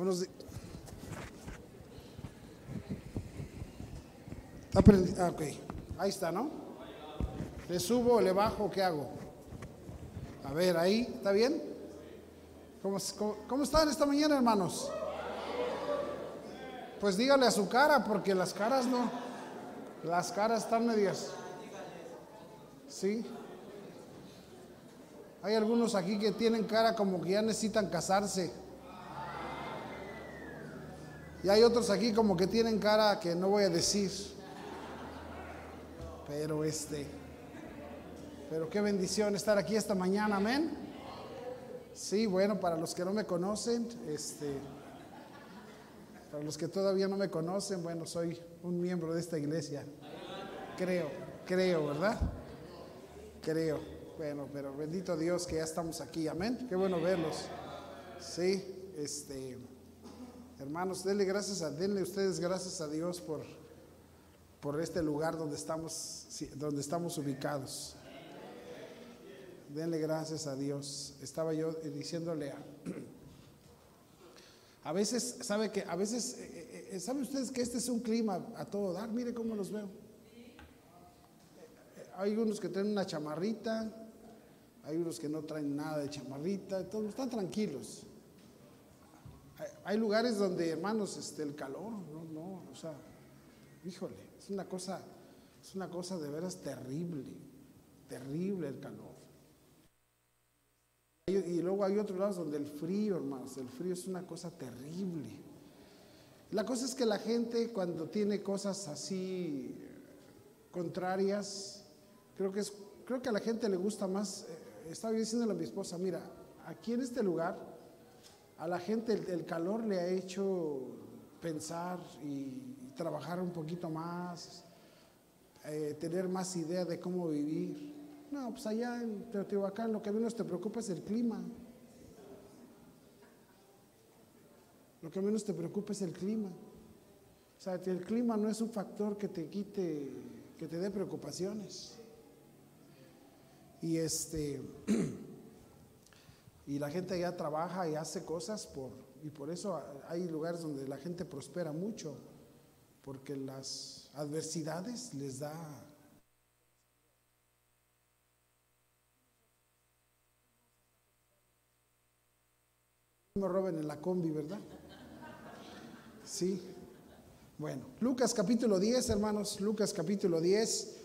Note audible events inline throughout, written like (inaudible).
Buenos días. Ah. Ahí está, ¿no? ¿Le subo, le bajo, qué hago? A ver, ahí, ¿está bien? ¿Cómo, cómo- cómo están esta mañana, hermanos? Pues dígale a su cara, porque las caras no. Las caras están medias. Sí. Hay algunos aquí que tienen cara como que ya necesitan casarse. Y hay otros aquí como que tienen cara que no voy a decir. Pero este, pero qué bendición estar aquí esta mañana, amén. Sí, bueno, para los que no me conocen, este, para los que todavía no me conocen, bueno, soy un miembro de esta iglesia. Creo, creo, ¿verdad? Creo. Bueno, pero bendito Dios que ya estamos aquí, amén. Qué bueno verlos. Sí, este, hermanos, denle gracias a, denle ustedes gracias a Dios por, por este lugar donde estamos, donde estamos ubicados. Denle gracias a Dios. Estaba yo eh, diciéndole a, (clears throat) a veces, sabe que, a veces, eh, eh, ¿saben ustedes que este es un clima a todo dar? Mire cómo los veo. Hay unos que traen una chamarrita, hay unos que no traen nada de chamarrita, todos están tranquilos. Hay, lugares donde, hermanos, este, el calor, no, no, o sea, híjole, es una cosa, es una cosa de veras terrible, terrible el calor. Y, luego hay otros lados donde el frío, hermanos, el frío es una cosa terrible. La cosa es que la gente cuando tiene cosas así contrarias, creo que es, creo que a la gente le gusta más. eh, estaba diciéndole a mi esposa, mira, aquí en este lugar a la gente el, calor le ha hecho pensar y, trabajar un poquito más, eh, tener más idea de cómo vivir. No, pues allá en Teotihuacán lo que menos te preocupa es el clima. Lo que menos te preocupa es el clima. O sea, el clima no es un factor que te quite, que te dé preocupaciones. Y este, (clears throat) y la gente ya trabaja y hace cosas por, y por eso hay lugares donde la gente prospera mucho, porque las adversidades les da me roben en la combi, ¿verdad? Sí. Bueno, Lucas capítulo 10, hermanos, Lucas capítulo 10.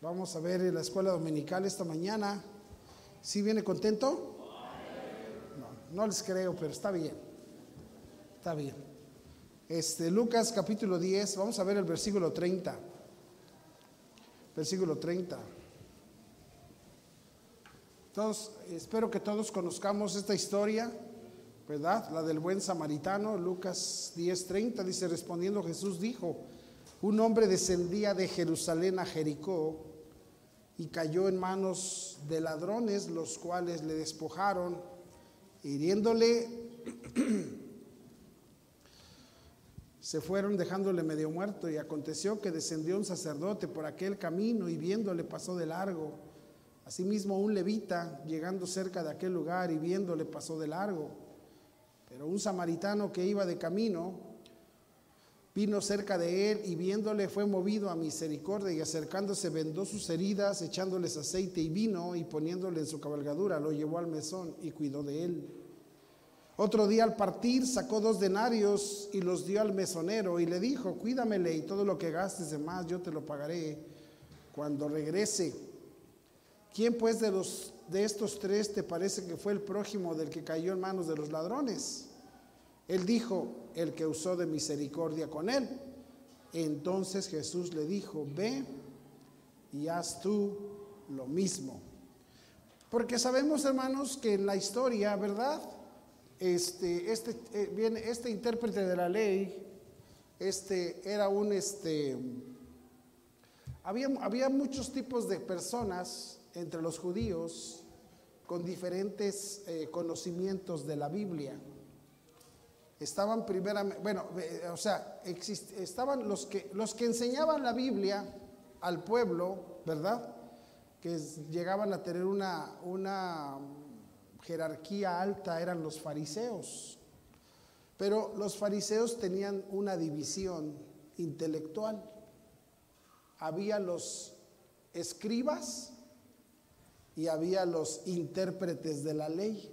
Vamos a ver la escuela dominical esta mañana. ¿Sí viene contento? No, les creo, pero está bien. Está bien. Este, Lucas capítulo 10, vamos a ver el versículo 30. Versículo 30. Todos, espero que todos conozcamos esta historia. ¿verdad? La del buen samaritano, Lucas 10:30 dice, respondiendo Jesús dijo, un hombre descendía de Jerusalén a Jericó y cayó en manos de ladrones, los cuales le despojaron, hiriéndole, (clears throat) se fueron dejándole medio muerto y aconteció que descendió un sacerdote por aquel camino y viéndole pasó de largo. Asimismo un levita, llegando cerca de aquel lugar y viéndole pasó de largo. Pero un samaritano que iba de camino vino cerca de él y viéndole fue movido a misericordia y acercándose vendó sus heridas, echándoles aceite y vino y poniéndole en su cabalgadura, lo llevó al mesón y cuidó de él. Otro día al partir sacó dos denarios y los dio al mesonero y le dijo, cuídamele y todo lo que gastes de más yo te lo pagaré cuando regrese. ¿Quién pues de los de estos tres te parece que fue el prójimo del que cayó en manos de los ladrones? Él dijo, el que usó de misericordia con él. Entonces Jesús le dijo, ve y haz tú lo mismo. Porque sabemos, hermanos, que en la historia, ¿verdad? Este, este, eh, viene, este intérprete de la ley, este era un, este, había, había muchos tipos de personas entre los judíos con diferentes eh, conocimientos de la Biblia. Estaban primeramente, bueno, eh, o sea, exist, estaban los que, los que enseñaban la Biblia al pueblo, ¿verdad? Que llegaban a tener una, una jerarquía alta, eran los fariseos. Pero los fariseos tenían una división intelectual. Había los escribas y había los intérpretes de la ley,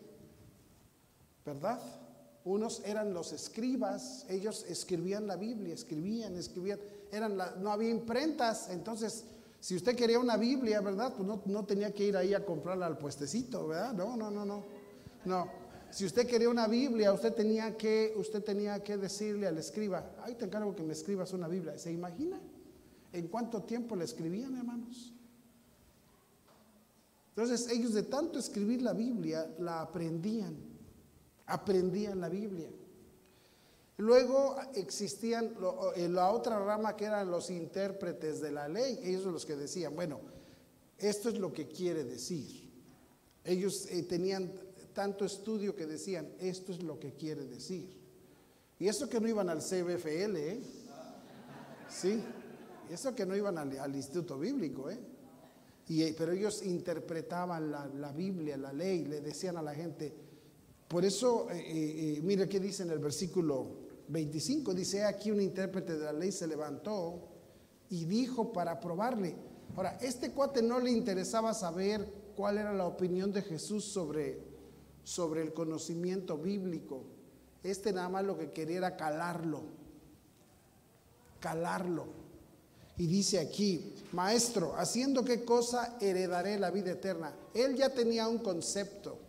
¿verdad? Unos eran los escribas, ellos escribían la Biblia, escribían, escribían, eran no había imprentas, entonces si usted quería una Biblia, ¿verdad? Pues no, no, tenía que ir ahí a comprarla al puestecito, ¿verdad? No, no, no, no. No. Si usted quería una Biblia, usted tenía que, usted tenía que decirle al escriba, ay, te encargo que me escribas una Biblia. ¿Se imagina? ¿En cuánto tiempo le escribían, hermanos? Entonces ellos de tanto escribir la Biblia, la aprendían, aprendían la Biblia. Luego existían eh, la otra rama que eran los intérpretes de la ley, ellos los que decían, bueno, esto es lo que quiere decir. Ellos eh, tenían tanto estudio que decían, esto es lo que quiere decir. Y eso que no iban al CBFL, ¿eh? Sí, eso que no iban al, Instituto Bíblico, ¿eh? Eh, pero ellos interpretaban la, Biblia, la ley, le decían a la gente. Por eso, eh, eh, mire qué dice en el versículo 25, dice, aquí un intérprete de la ley se levantó y dijo para probarle. Ahora, este cuate no le interesaba saber cuál era la opinión de Jesús sobre, sobre el conocimiento bíblico. Este nada más lo que quería era calarlo, calarlo. Y dice aquí, maestro, haciendo qué cosa heredaré la vida eterna. Él ya tenía un concepto.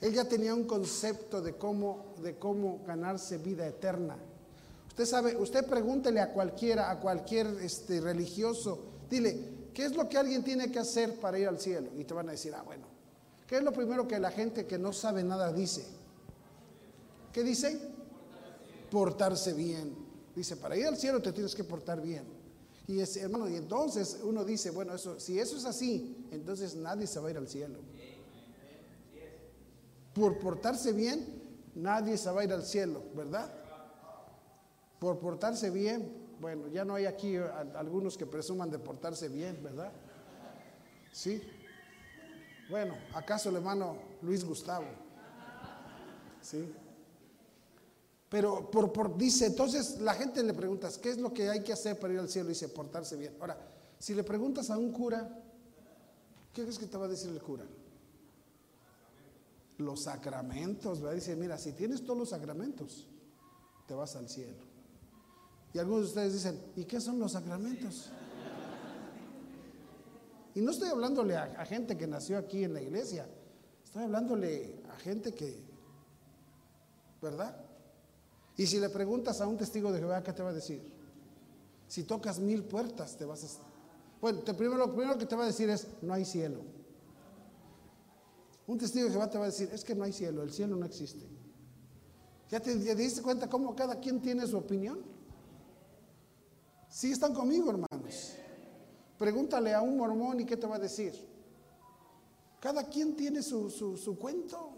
Él ya tenía un concepto de cómo, de cómo ganarse vida eterna. Usted sabe, usted pregúntele a cualquiera, a cualquier este, religioso, dile, ¿qué es lo que alguien tiene que hacer para ir al cielo? Y te van a decir, ah, bueno, ¿qué es lo primero que la gente que no sabe nada dice? ¿Qué dice? Portarse bien. Dice, para ir al cielo te tienes que portar bien. Y es, hermano, y entonces uno dice, bueno, eso, si eso es así, entonces nadie se va a ir al cielo. Por portarse bien, nadie se va a ir al cielo, ¿verdad? Por portarse bien, bueno, ya no hay aquí algunos que presuman de portarse bien, ¿verdad? Sí. Bueno, ¿acaso el hermano Luis Gustavo? Sí. Pero por, dice, entonces la gente le pregunta, ¿qué es lo que hay que hacer para ir al cielo? Dice, portarse bien. Ahora, si le preguntas a un cura, ¿qué crees que te va a decir el cura? Los sacramentos, a decir, mira, si tienes todos los sacramentos, te vas al cielo. Y algunos de ustedes dicen, ¿y qué son los sacramentos? Y no estoy hablándole a, a gente que nació aquí en la iglesia, estoy hablándole a gente que, ¿verdad? Y si le preguntas a un testigo de Jehová, ¿qué te va a decir? Si tocas mil puertas, te vas a... Bueno, primero, lo primero que te va a decir es, no hay cielo. Un testigo de Jehová te va a decir, es que no hay cielo, el cielo no existe. ¿Ya te, diste cuenta cómo cada quien tiene su opinión? Sí están conmigo, hermanos. Pregúntale a un mormón y qué te va a decir. Cada quien tiene su, su, su cuento.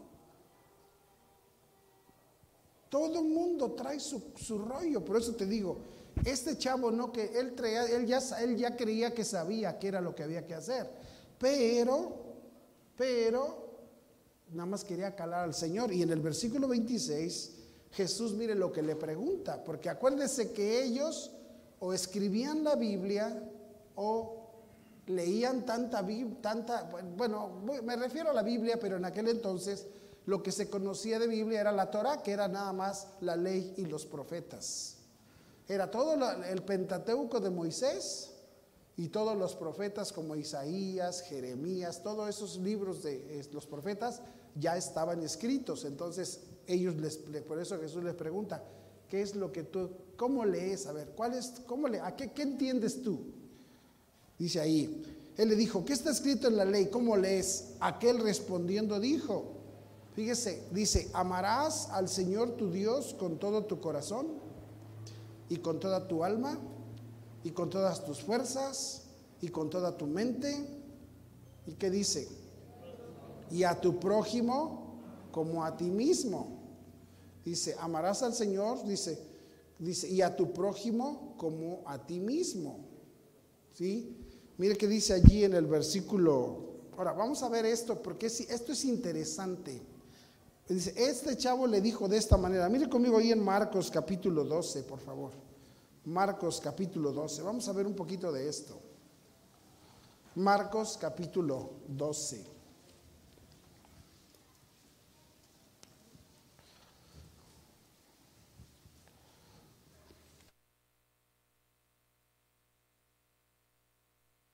Todo el mundo trae su, rollo, por eso te digo, este chavo no que él traía, él ya, él ya creía que sabía qué era lo que había que hacer, pero, pero, nada más quería calar al Señor. Y en el versículo 26, Jesús mire lo que le pregunta, porque acuérdese que ellos o escribían la Biblia o leían tanta, tanta, bueno, me refiero a la Biblia, pero en aquel entonces lo que se conocía de Biblia era la Torah, que era nada más la ley y los profetas. Era todo el Pentateuco de Moisés y todos los profetas como Isaías, Jeremías, todos esos libros de los profetas ya estaban escritos. Entonces ellos les, por eso Jesús les pregunta, ¿qué es lo que tú, cómo lees? A ver, ¿cuál es, cómo le, a qué, qué entiendes tú? Dice ahí, él le dijo, ¿qué está escrito en la ley? ¿Cómo lees? Aquel respondiendo dijo, Fíjese, dice, amarás al Señor tu Dios con todo tu corazón y con toda tu alma y con todas tus fuerzas y con toda tu mente. ¿Y qué dice? Y a tu prójimo como a ti mismo. Dice, amarás al Señor, dice, dice, y a tu prójimo como a ti mismo. ¿Sí? Mire que dice allí en el versículo. Ahora, vamos a ver esto porque esto es interesante. Dice, este chavo le dijo de esta manera. Mire conmigo ahí en Marcos capítulo 12, por favor. Marcos capítulo 12. Vamos a ver un poquito de esto. Marcos capítulo 12.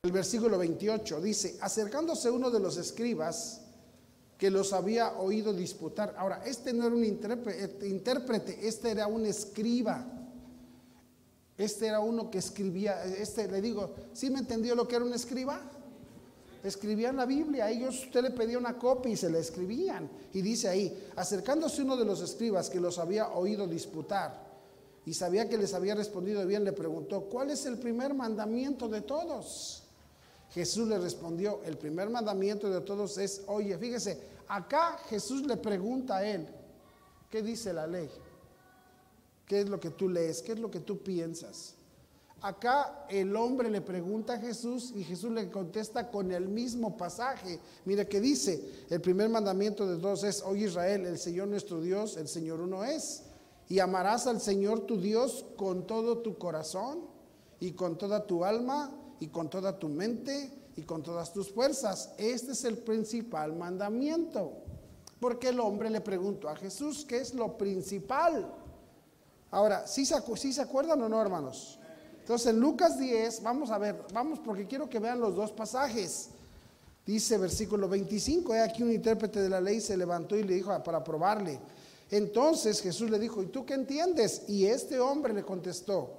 El versículo 28 dice, acercándose uno de los escribas, que los había oído disputar. Ahora, este no era un intérprete, este era un escriba. Este era uno que escribía, este le digo, ¿sí me entendió lo que era un escriba? Escribían la Biblia, ellos usted le pedía una copia y se la escribían. Y dice ahí, acercándose uno de los escribas que los había oído disputar y sabía que les había respondido bien, le preguntó, ¿cuál es el primer mandamiento de todos? Jesús le respondió, el primer mandamiento de todos es, oye, fíjese, acá Jesús le pregunta a él, ¿qué dice la ley? ¿Qué es lo que tú lees? ¿Qué es lo que tú piensas? Acá el hombre le pregunta a Jesús y Jesús le contesta con el mismo pasaje. Mira que dice, el primer mandamiento de todos es, oye Israel, el Señor nuestro Dios, el Señor uno es. Y amarás al Señor tu Dios con todo tu corazón y con toda tu alma y con toda tu mente y con todas tus fuerzas. Este es el principal mandamiento. Porque el hombre le preguntó a Jesús, ¿qué es lo principal? Ahora, ¿sí se, acuerdan o no, hermanos? Entonces, en Lucas 10, vamos a ver, vamos porque quiero que vean los dos pasajes. Dice versículo 25, he aquí un intérprete de la ley se levantó y le dijo para probarle. Entonces Jesús le dijo, ¿y tú qué entiendes? Y este hombre le contestó,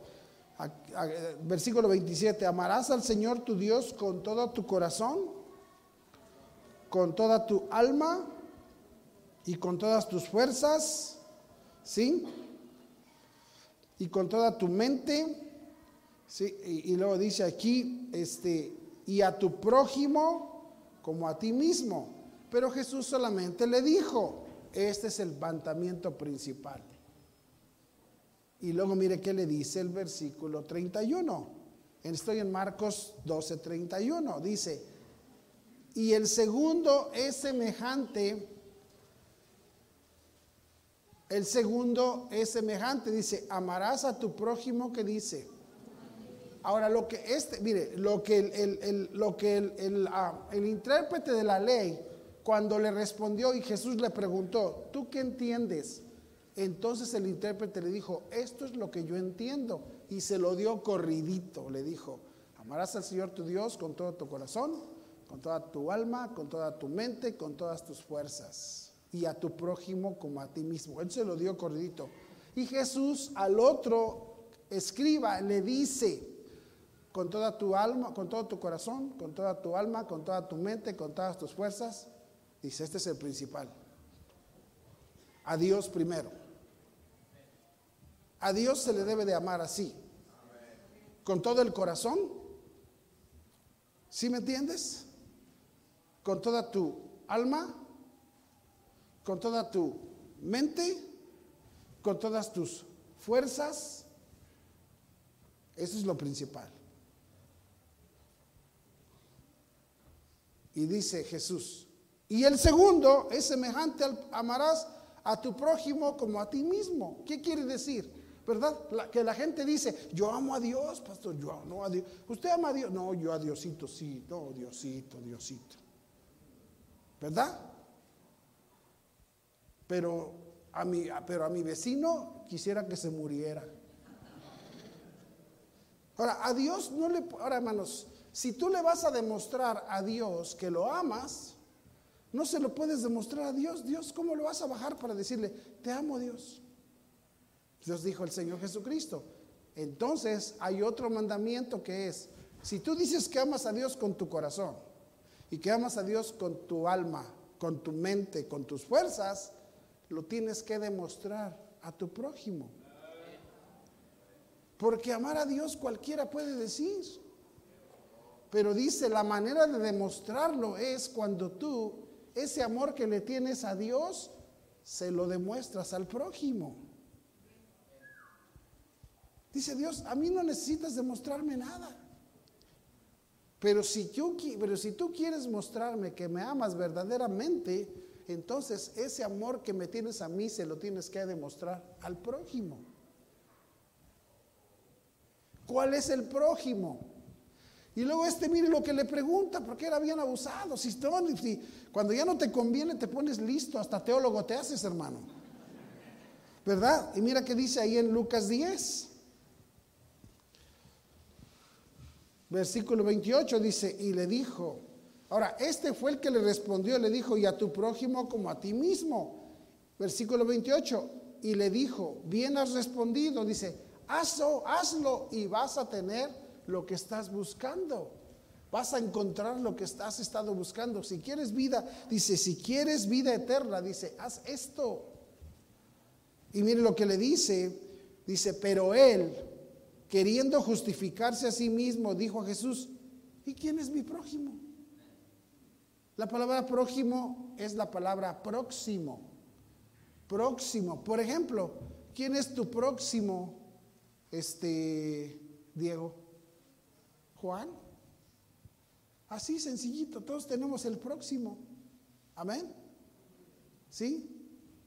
versículo 27, amarás al Señor tu Dios con todo tu corazón, con toda tu alma y con todas tus fuerzas, ¿sí? Y con toda tu mente, ¿sí? Y, luego dice aquí, este, y a tu prójimo como a ti mismo. Pero Jesús solamente le dijo, este es el mandamiento principal. Y luego mire qué le dice el versículo 31. Estoy en Marcos 12, 31. Dice, y el segundo es semejante. El segundo es semejante. Dice, amarás a tu prójimo que dice. Ahora, lo que este, mire, lo que el, lo que el, ah, el intérprete de la ley, cuando le respondió y Jesús le preguntó, ¿tú qué entiendes? Entonces el intérprete le dijo, esto es lo que yo entiendo. Y se lo dio corridito. Le dijo, amarás al Señor tu Dios con todo tu corazón, con toda tu alma, con toda tu mente, con todas tus fuerzas. Y a tu prójimo como a ti mismo. Él se lo dio corridito. Y Jesús al otro escriba le dice, con toda tu alma, con todo tu corazón, con toda tu alma, con toda tu mente, con todas tus fuerzas. Dice, este es el principal. A Dios primero. A Dios se le debe de amar así. Con todo el corazón. ¿Sí me entiendes? Con toda tu alma, con toda tu mente, con todas tus fuerzas. Eso es lo principal. Y dice Jesús, y el segundo es semejante al amarás a tu prójimo como a ti mismo. ¿Qué quiere decir? ¿verdad? que la gente dice, yo amo a Dios, pastor, yo amo a Dios. ¿Usted ama a Dios? No, yo a Diosito, sí, no, Diosito, Diosito. ¿Verdad? Pero a mi, pero a mi vecino quisiera que se muriera. Ahora, a Dios no le... Ahora, hermanos, si tú le vas a demostrar a Dios que lo amas, no se lo puedes demostrar a Dios. Dios, ¿cómo lo vas a bajar para decirle, te amo Dios? Dios dijo el Señor Jesucristo. Entonces hay otro mandamiento que es, si tú dices que amas a Dios con tu corazón y que amas a Dios con tu alma, con tu mente, con tus fuerzas, lo tienes que demostrar a tu prójimo. Porque amar a Dios cualquiera puede decir. Pero dice, la manera de demostrarlo es cuando tú, ese amor que le tienes a Dios, se lo demuestras al prójimo. Dice Dios, a mí no necesitas demostrarme nada. Pero si, yo, si tú quieres mostrarme que me amas verdaderamente, entonces ese amor que me tienes a mí se lo tienes que demostrar al prójimo. ¿Cuál es el prójimo? Y luego este, mire lo que le pregunta, porque era bien abusado. Si, si, cuando ya no te conviene, te pones listo, hasta teólogo te haces, hermano. ¿Verdad? Y mira que dice ahí en Lucas 10. Versículo 28 dice, y le dijo, ahora, este fue el que le respondió, le dijo, y a tu prójimo como a ti mismo. Versículo 28, y le dijo, bien has respondido, dice, hazlo, hazlo y vas a tener lo que estás buscando. Vas a encontrar lo que has estado buscando. Si quieres vida, dice, si quieres vida eterna, dice, haz esto. Y mire lo que le dice, dice, pero él, queriendo justificarse a sí mismo, dijo a Jesús, ¿y quién es mi prójimo? La palabra prójimo es la palabra próximo. Próximo. Por ejemplo, ¿quién es tu próximo, este, Diego? Juan. Así sencillito, todos tenemos el próximo. Amén. ¿Sí?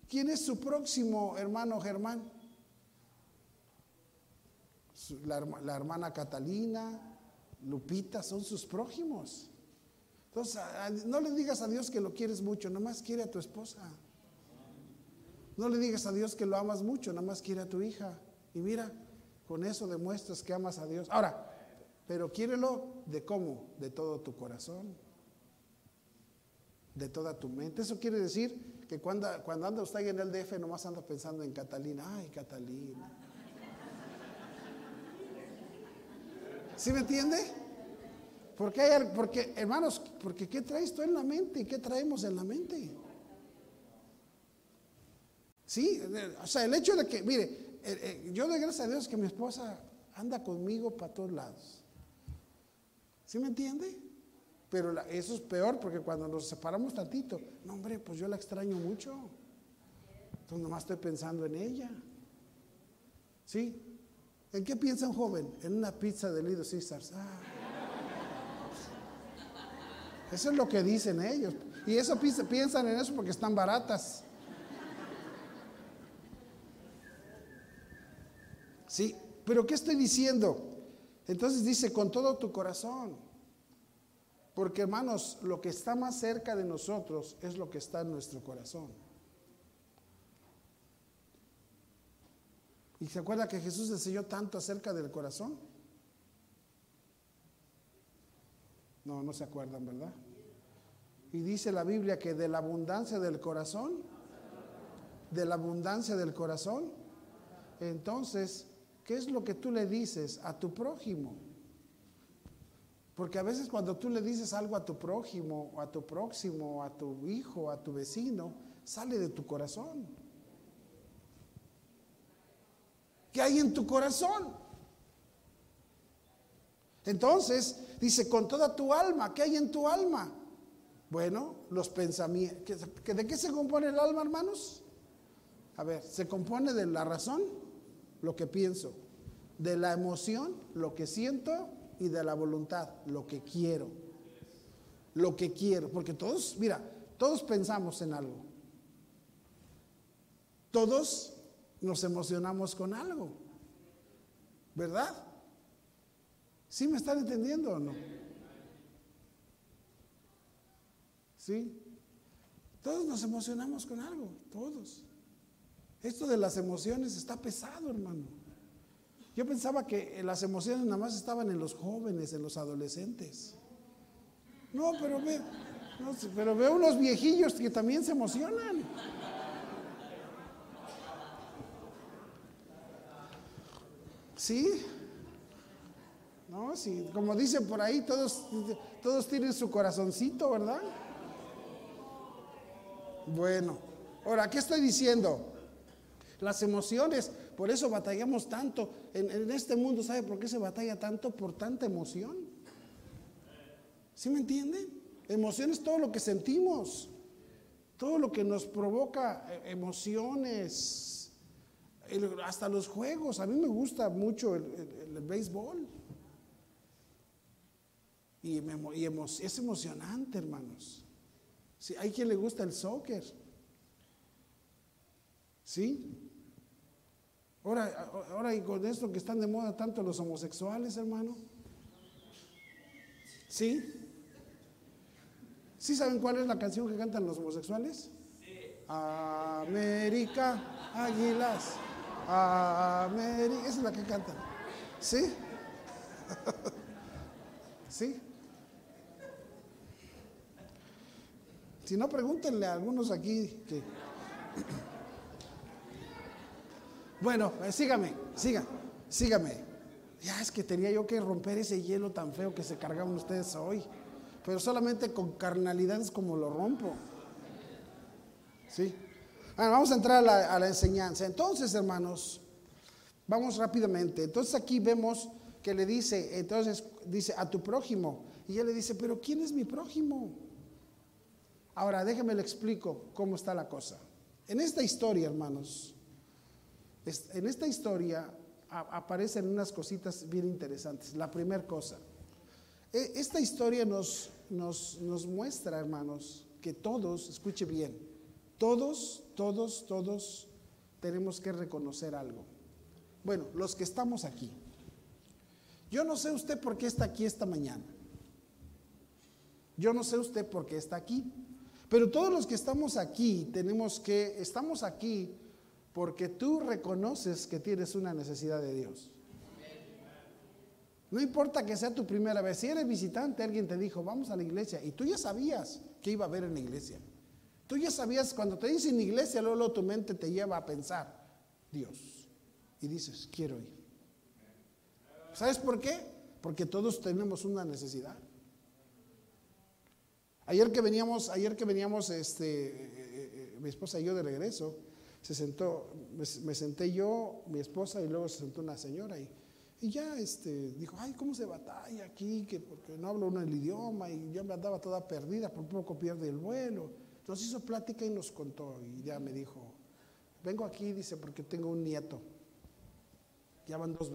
¿Quién es su próximo hermano Germán? la, hermana Catalina, Lupita, son sus prójimos. Entonces, no le digas a Dios que lo quieres mucho, nada más quiere a tu esposa. No le digas a Dios que lo amas mucho, nada más quiere a tu hija. Y mira, con eso demuestras que amas a Dios. Ahora, pero quiérelo de cómo? De todo tu corazón, de toda tu mente. Eso quiere decir que cuando, cuando anda usted en el DF nomás anda pensando en Catalina. Ay, Catalina. ¿Sí me entiende? Porque, hay, porque hermanos, porque ¿qué traes tú en la mente? ¿Y qué traemos en la mente? Sí, o sea, el hecho de que, mire, eh, eh, yo doy gracias a Dios que mi esposa anda conmigo para todos lados. ¿Sí me entiende? Pero eso es peor porque cuando nos separamos tantito, no hombre, pues yo la extraño mucho. Entonces nomás estoy pensando en ella. ¿Sí? ¿En qué piensa un joven? En una pizza de Lido Caesars. Ah. Eso es lo que dicen ellos. Y eso piensan en eso porque están baratas. Sí, pero ¿qué estoy diciendo? Entonces dice, con todo tu corazón. Porque hermanos, lo que está más cerca de nosotros es lo que está en nuestro corazón. ¿Y se acuerda que Jesús enseñó tanto acerca del corazón? No, no se acuerdan, ¿verdad? Y dice la Biblia que de la abundancia del corazón, de la abundancia del corazón, entonces, ¿qué es lo que tú le dices a tu prójimo? Porque a veces cuando tú le dices algo a tu prójimo, o a tu próximo, a tu hijo, a tu vecino, sale de tu corazón. ¿Qué hay en tu corazón? Entonces, dice, con toda tu alma, ¿qué hay en tu alma? Bueno, los pensamientos. ¿De qué se compone el alma, hermanos? A ver, se compone de la razón, lo que pienso, de la emoción, lo que siento, y de la voluntad, lo que quiero. Lo que quiero. Porque todos, mira, todos pensamos en algo. Todos nos emocionamos con algo. ¿Verdad? ¿Sí me están entendiendo o no? ¿Sí? Todos nos emocionamos con algo, todos. Esto de las emociones está pesado, hermano. Yo pensaba que las emociones nada más estaban en los jóvenes, en los adolescentes. No, pero ve, pero veo unos viejillos que también se emocionan. ¿Sí? No, sí, como dicen por ahí, todos, todos tienen su corazoncito, ¿verdad? Bueno, ahora, ¿qué estoy diciendo? Las emociones, por eso batallamos tanto. En, este mundo, ¿sabe por qué se batalla tanto? Por tanta emoción. ¿Sí me entienden? Emoción es todo lo que sentimos, todo lo que nos provoca eh, emociones, hasta los juegos. A mí me gusta mucho el, béisbol. Y, es emocionante, hermanos. Sí, hay quien le gusta el soccer. ¿Sí? Ahora, ahora y con esto que están de moda tanto los homosexuales, hermano. ¿Sí? ¿Sí saben cuál es la canción que cantan los homosexuales? América, águilas. América. Esa es la que cantan. ¿Sí? (laughs) ¿Sí? Si no, pregúntenle a algunos aquí. (clears throat) Bueno, eh, sígame, siga, sígame. Ya es que tenía yo que romper ese hielo tan feo que se cargaban ustedes hoy. Pero solamente con carnalidades como lo rompo. ¿Sí? vamos a entrar a la, a la enseñanza. Entonces, hermanos, vamos rápidamente. Entonces aquí vemos que le dice, entonces dice a tu prójimo. Y él le dice, pero ¿quién es mi prójimo? Ahora, déjeme le explico cómo está la cosa. En esta historia, hermanos, en esta historia aparecen unas cositas bien interesantes. La primera cosa, e, esta historia nos, nos, nos muestra, hermanos, que todos, escuche bien, todos, todos, todos tenemos que reconocer algo. Bueno, los que estamos aquí. Yo no sé usted por qué está aquí esta mañana. Yo no sé usted por qué está aquí. Pero todos los que estamos aquí tenemos que, estamos aquí porque tú reconoces que tienes una necesidad de Dios. No importa que sea tu primera vez, si eres visitante, alguien te dijo, vamos a la iglesia, y tú ya sabías que iba a haber en la iglesia. Tú ya sabías, cuando te dicen iglesia, luego, tu mente te lleva a pensar, Dios. Y dices, quiero ir. ¿Sabes por qué? Porque todos tenemos una necesidad. Ayer que veníamos, ayer que veníamos, este, eh, eh, eh, mi esposa y yo de regreso, se sentó, me, senté yo, mi esposa y luego se sentó una señora y, y ya este, dijo, ay, ¿cómo se batalla aquí? Que porque no hablo uno el idioma y yo me andaba toda perdida, por poco pierde el vuelo. Nos hizo plática y nos contó y ya me dijo, vengo aquí, dice, porque tengo un nieto. Ya van dos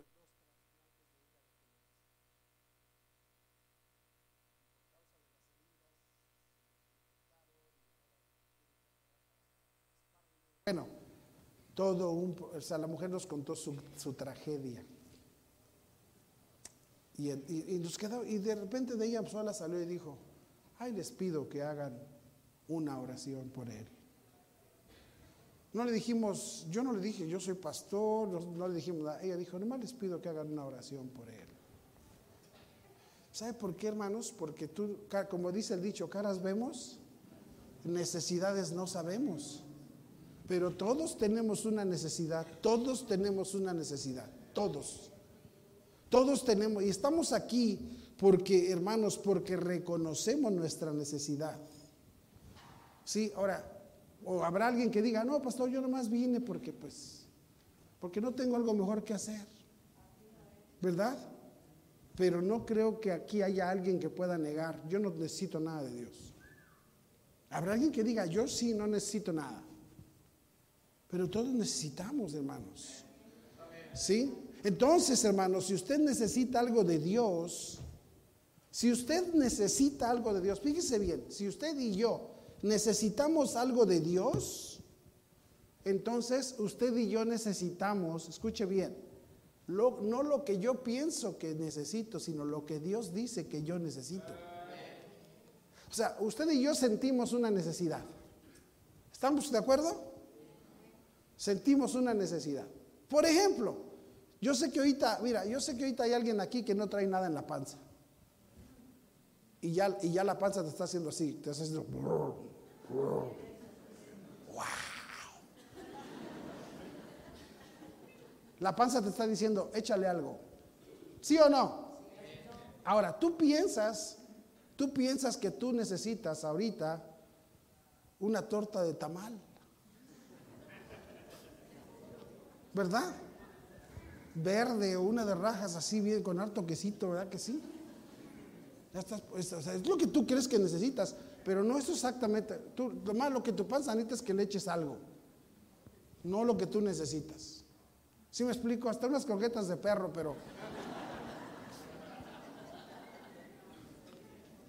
Bueno, todo un, o sea, la mujer nos contó su, tragedia. Y, nos quedó, y de repente de ella sola salió y dijo, ay, les pido que hagan una oración por él. No le dijimos, yo no le dije, yo soy pastor, no, le dijimos nada. Ella dijo, nomás les pido que hagan una oración por él. ¿Sabe por qué, hermanos? Porque tú, como dice el dicho, caras vemos, necesidades no sabemos. Pero todos tenemos una necesidad, todos tenemos una necesidad, todos. Todos tenemos, y estamos aquí porque, hermanos, porque reconocemos nuestra necesidad. Sí, ahora, o habrá alguien que diga, no, pastor, yo nomás vine porque, pues, porque no tengo algo mejor que hacer. ¿Verdad? Pero no creo que aquí haya alguien que pueda negar, yo no necesito nada de Dios. Habrá alguien que diga, yo sí no necesito nada. Pero todos necesitamos, hermanos. ¿Sí? Entonces, hermanos, si usted necesita algo de Dios, si usted necesita algo de Dios, fíjese bien, si usted y yo necesitamos algo de Dios, entonces usted y yo necesitamos, escuche bien, no lo que yo pienso que necesito, sino lo que Dios dice que yo necesito. O sea, usted y yo sentimos una necesidad. ¿Estamos de acuerdo? Sentimos una necesidad. Por ejemplo, yo sé que ahorita, mira, yo sé que ahorita hay alguien aquí que no trae nada en la panza. Y ya, y ya la panza te está haciendo así, te está haciendo... Wow. La panza te está diciendo, échale algo. ¿Sí o no? Ahora, tú piensas, tú piensas que tú necesitas ahorita una torta de tamal. ¿Verdad? Verde o una de rajas así bien con harto quesito, ¿verdad que sí? Ya estás, pues, es lo que tú crees que necesitas, pero no es exactamente. Tú, lo más lo que tu panza necesita es que le eches algo, no lo que tú necesitas. Si me explico? Hasta unas croquetas de perro, pero.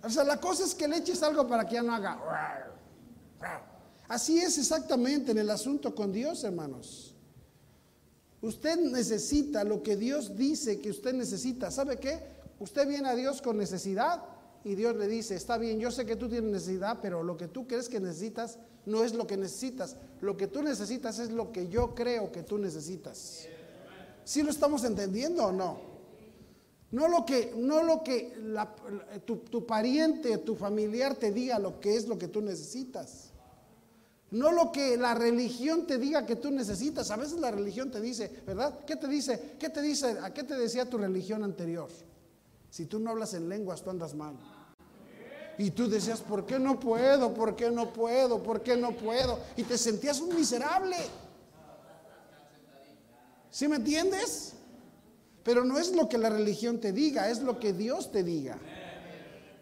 O sea, la cosa es que le eches algo para que ya no haga. Así es exactamente en el asunto con Dios, hermanos. Usted necesita lo que Dios dice que usted necesita. ¿Sabe qué? Usted viene a Dios con necesidad y Dios le dice, está bien, yo sé que tú tienes necesidad, pero lo que tú crees que necesitas no es lo que necesitas. Lo que tú necesitas es lo que yo creo que tú necesitas. ¿Sí lo estamos entendiendo o no? No lo que, no lo que tu, tu pariente, tu familiar te diga lo que es lo que tú necesitas. No lo que la religión te diga que tú necesitas. A veces la religión te dice, ¿verdad? ¿Qué te dice? ¿Qué te dice? ¿A qué te decía tu religión anterior? Si tú no hablas en lenguas, tú andas mal. Y tú decías, ¿por qué no puedo? ¿Por qué no puedo? ¿Por qué no puedo? Y te sentías un miserable. ¿Sí me entiendes? Pero no es lo que la religión te diga, es lo que Dios te diga.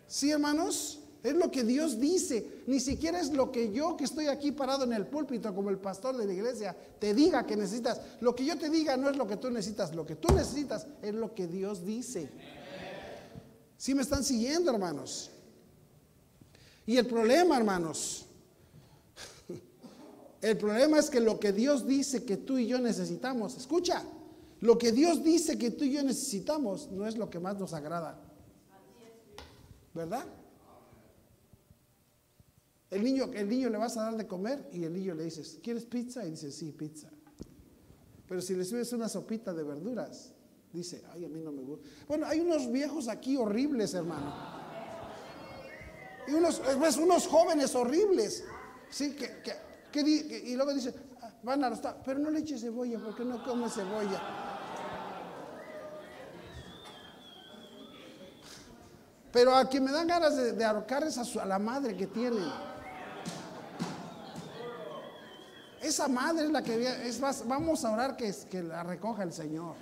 ¿Sí, hermanos? Es lo que Dios dice. Ni siquiera es lo que yo que estoy aquí parado en el púlpito como el pastor de la iglesia te diga que necesitas. Lo que yo te diga no es lo que tú necesitas. Lo que tú necesitas es lo que Dios dice. ¿Sí me están siguiendo, hermanos? Y el problema, hermanos, (laughs) el problema es que lo que Dios dice que tú y yo necesitamos, escucha, lo que Dios dice que tú y yo necesitamos no es lo que más nos agrada. ¿Verdad? El niño, el niño le vas a dar de comer y el niño le dices, ¿quieres pizza? Y dice, sí, pizza. Pero si le subes una sopita de verduras, dice, ay, a mí no me gusta. Bueno, hay unos viejos aquí horribles, hermano. Y unos, pues, unos jóvenes horribles. Sí, que, que, y luego dice, van a arrastrar, pero no le eche cebolla porque no come cebolla. Pero a quien me dan ganas de, de ahorcar es a, a la madre que tienen. Esa madre es la que es más, vamos a orar que, que la recoja el Señor.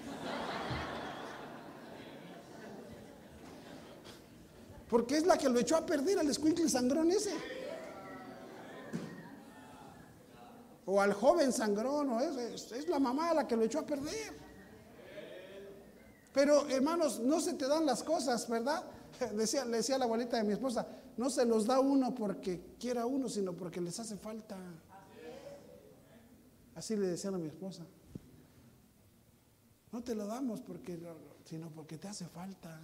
Porque es la que lo echó a perder al escuincle sangrón ese. O al joven sangrón, o es, es la mamá la que lo echó a perder. Pero hermanos, no se te dan las cosas, ¿verdad? (laughs) Decía, le decía la abuelita de mi esposa, no se los da uno porque quiera uno, sino porque les hace falta. Así le decían a mi esposa. No te lo damos porque, sino porque te hace falta.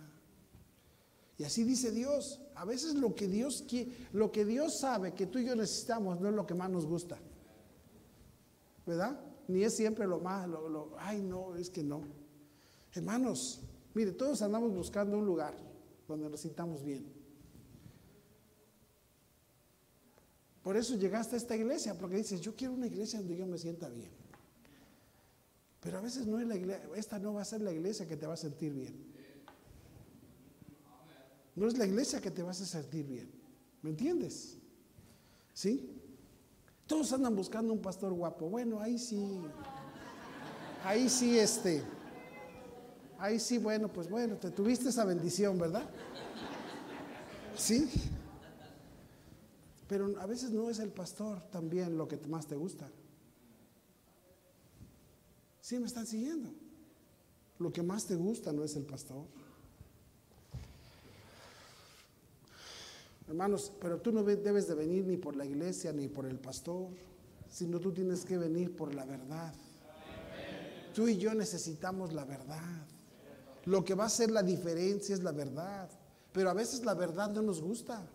Y así dice Dios. A veces lo que Dios lo que Dios sabe que tú y yo necesitamos no es lo que más nos gusta. ¿Verdad? Ni es siempre lo más, lo, ay no, es que no. Hermanos, mire, todos andamos buscando un lugar donde nos sintamos bien. Por eso llegaste a esta iglesia, porque dices, yo quiero una iglesia donde yo me sienta bien. Pero a veces no es la iglesia, esta no va a ser la iglesia que te va a sentir bien. No es la iglesia que te vas a sentir bien. ¿Me entiendes? ¿Sí? Todos andan buscando un pastor guapo. Bueno, ahí sí. Ahí sí, este. Ahí sí, bueno, pues bueno, te tuviste esa bendición, ¿verdad? ¿Sí? Pero a veces no es el pastor también lo que más te gusta. ¿Sí me están siguiendo? Lo que más te gusta no es el pastor. Hermanos, pero tú no debes de venir ni por la iglesia ni por el pastor, sino tú tienes que venir por la verdad. Tú y yo necesitamos la verdad. Lo que va a hacer la diferencia es la verdad. Pero a veces la verdad no nos gusta.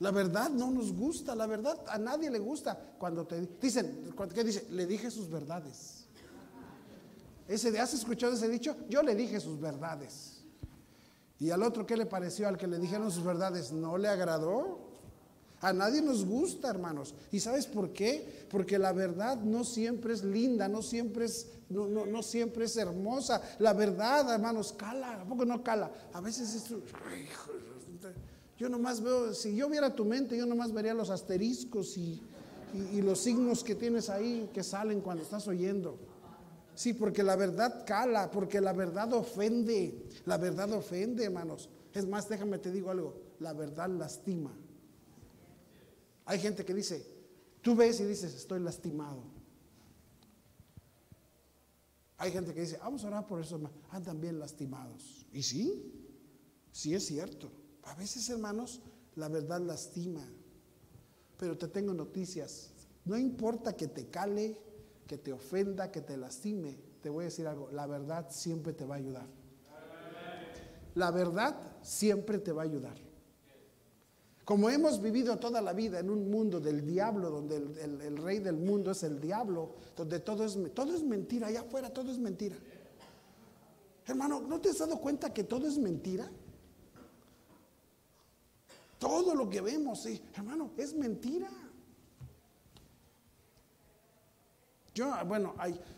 La verdad no nos gusta, la verdad a nadie le gusta. Cuando te dicen, ¿qué dice? Le dije sus verdades. Ese, ¿Has escuchado ese dicho? Yo le dije sus verdades. ¿Y al otro qué le pareció al que le dijeron sus verdades? ¿No le agradó? A nadie nos gusta, hermanos. ¿Y sabes por qué? Porque la verdad no siempre es linda, no siempre es, no, no, siempre es hermosa. La verdad, hermanos, cala. ¿A poco no cala? A veces es... Yo nomás veo, si yo viera tu mente, yo nomás vería los asteriscos y, los signos que tienes ahí que salen cuando estás oyendo. Sí, porque la verdad cala, porque la verdad ofende. La verdad ofende, hermanos. Es más, déjame te digo algo, la verdad lastima. Hay gente que dice, tú ves y dices, estoy lastimado. Hay gente que dice, vamos a orar por eso, andan bien lastimados. Y sí, sí es cierto. A veces, hermanos, la verdad lastima. Pero te tengo noticias. No importa que te cale, que te ofenda, que te lastime, te voy a decir algo, la verdad siempre te va a ayudar. La verdad siempre te va a ayudar. Como hemos vivido toda la vida en un mundo del diablo, donde el, rey del mundo es el diablo, donde todo es, todo es mentira, allá afuera todo es mentira. Hermano, ¿no te has dado cuenta que todo es mentira? Todo lo que vemos, sí, hermano, es mentira. Yo, bueno,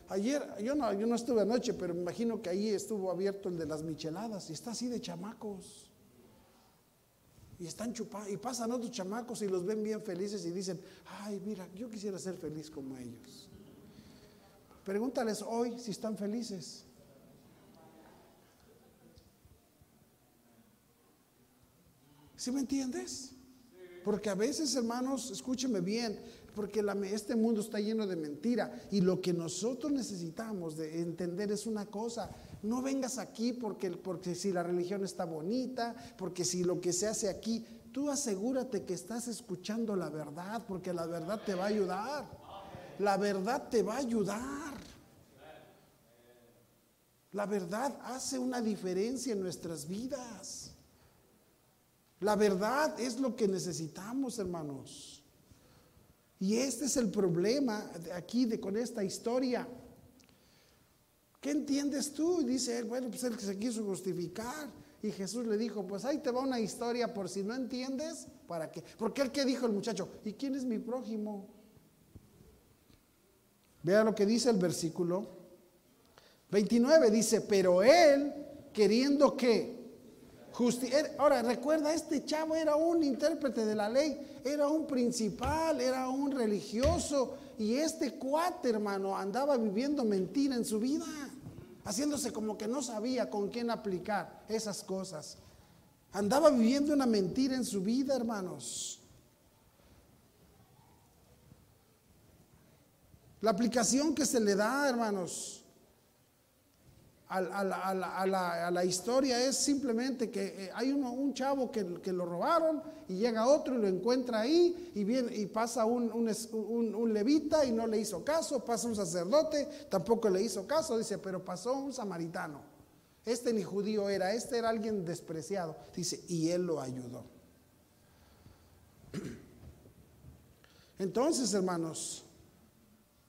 ayer, yo no, yo no estuve anoche, pero me imagino que ahí estuvo abierto el de las micheladas y está así de chamacos. Y están chupados, y pasan otros chamacos y los ven bien felices y dicen, ay, mira, yo quisiera ser feliz como ellos. Pregúntales hoy si están felices. ¿Sí me entiendes? Porque a veces, hermanos, escúcheme bien, porque este mundo está lleno de mentira y lo que nosotros necesitamos de entender es una cosa, no vengas aquí porque, porque si la religión está bonita, porque si lo que se hace aquí, tú asegúrate que estás escuchando la verdad, porque la verdad te va a ayudar. La verdad te va a ayudar. La verdad hace una diferencia en nuestras vidas. La verdad es lo que necesitamos, hermanos. Y este es el problema aquí de, con esta historia. ¿Qué entiendes tú? Y dice él, bueno, pues él se quiso justificar. Y Jesús le dijo, pues ahí te va una historia por si no entiendes, ¿para qué? Porque él que dijo el muchacho, ¿y quién es mi prójimo? Vea lo que dice el versículo 29, dice, pero él, queriendo que Ahora, recuerda, este chavo era un intérprete de la ley, era un principal, era un religioso, y este cuate, hermano, andaba viviendo mentira en su vida, haciéndose como que no sabía con quién aplicar esas cosas. Andaba viviendo una mentira en su vida, hermanos. La aplicación que se le da, hermanos, a, la, historia es simplemente que eh, hay un chavo que, lo robaron y llega otro y lo encuentra ahí y, y pasa un, levita y no le hizo caso, pasa un sacerdote, tampoco le hizo caso, dice, pero pasó un samaritano. Este ni judío era, este era alguien despreciado. Dice, y él lo ayudó. (clears throat) Entonces, hermanos,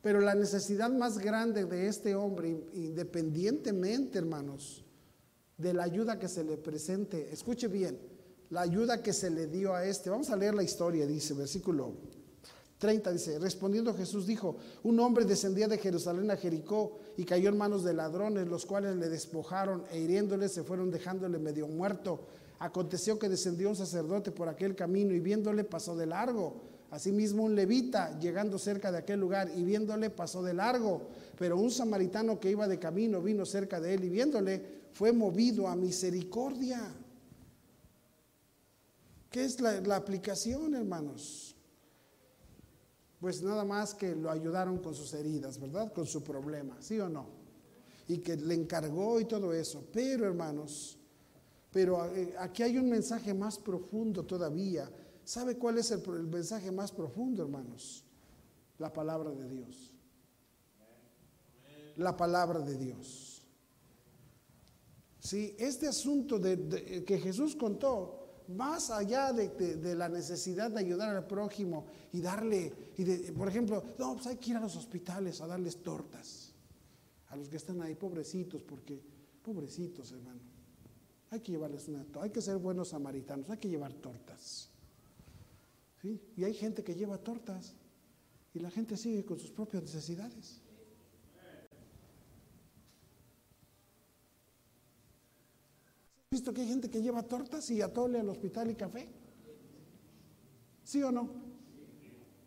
pero la necesidad más grande de este hombre, independientemente, hermanos, de la ayuda que se le presente, escuche bien, la ayuda que se le dio a este. Vamos a leer la historia, dice, versículo 30, dice, respondiendo Jesús dijo, un hombre descendía de Jerusalén a Jericó y cayó en manos de ladrones, los cuales le despojaron e hiriéndole se fueron dejándole medio muerto. Aconteció que descendió un sacerdote por aquel camino y viéndole pasó de largo. Asimismo un levita, llegando cerca de aquel lugar y viéndole, pasó de largo. Pero un samaritano que iba de camino vino cerca de él y viéndole, fue movido a misericordia. ¿Qué es la, la aplicación, hermanos? Pues nada más que lo ayudaron con sus heridas, ¿verdad? Con su problema, ¿sí o no? Y que le encargó y todo eso. Pero, hermanos, pero eh, aquí hay un mensaje más profundo todavía ¿Sabe cuál es el, mensaje más profundo, hermanos? La palabra de Dios. La palabra de Dios. Sí, este asunto de, que Jesús contó, más allá de, la necesidad de ayudar al prójimo y darle, y por ejemplo, no, pues hay que ir a los hospitales a darles tortas a los que están ahí, pobrecitos, porque, pobrecitos, hermano, hay que llevarles una hay que ser buenos samaritanos, hay que llevar tortas. Y hay gente que lleva tortas y la gente sigue con sus propias necesidades. ¿Has visto que hay gente que lleva tortas y atole al hospital y café? ¿Sí o no?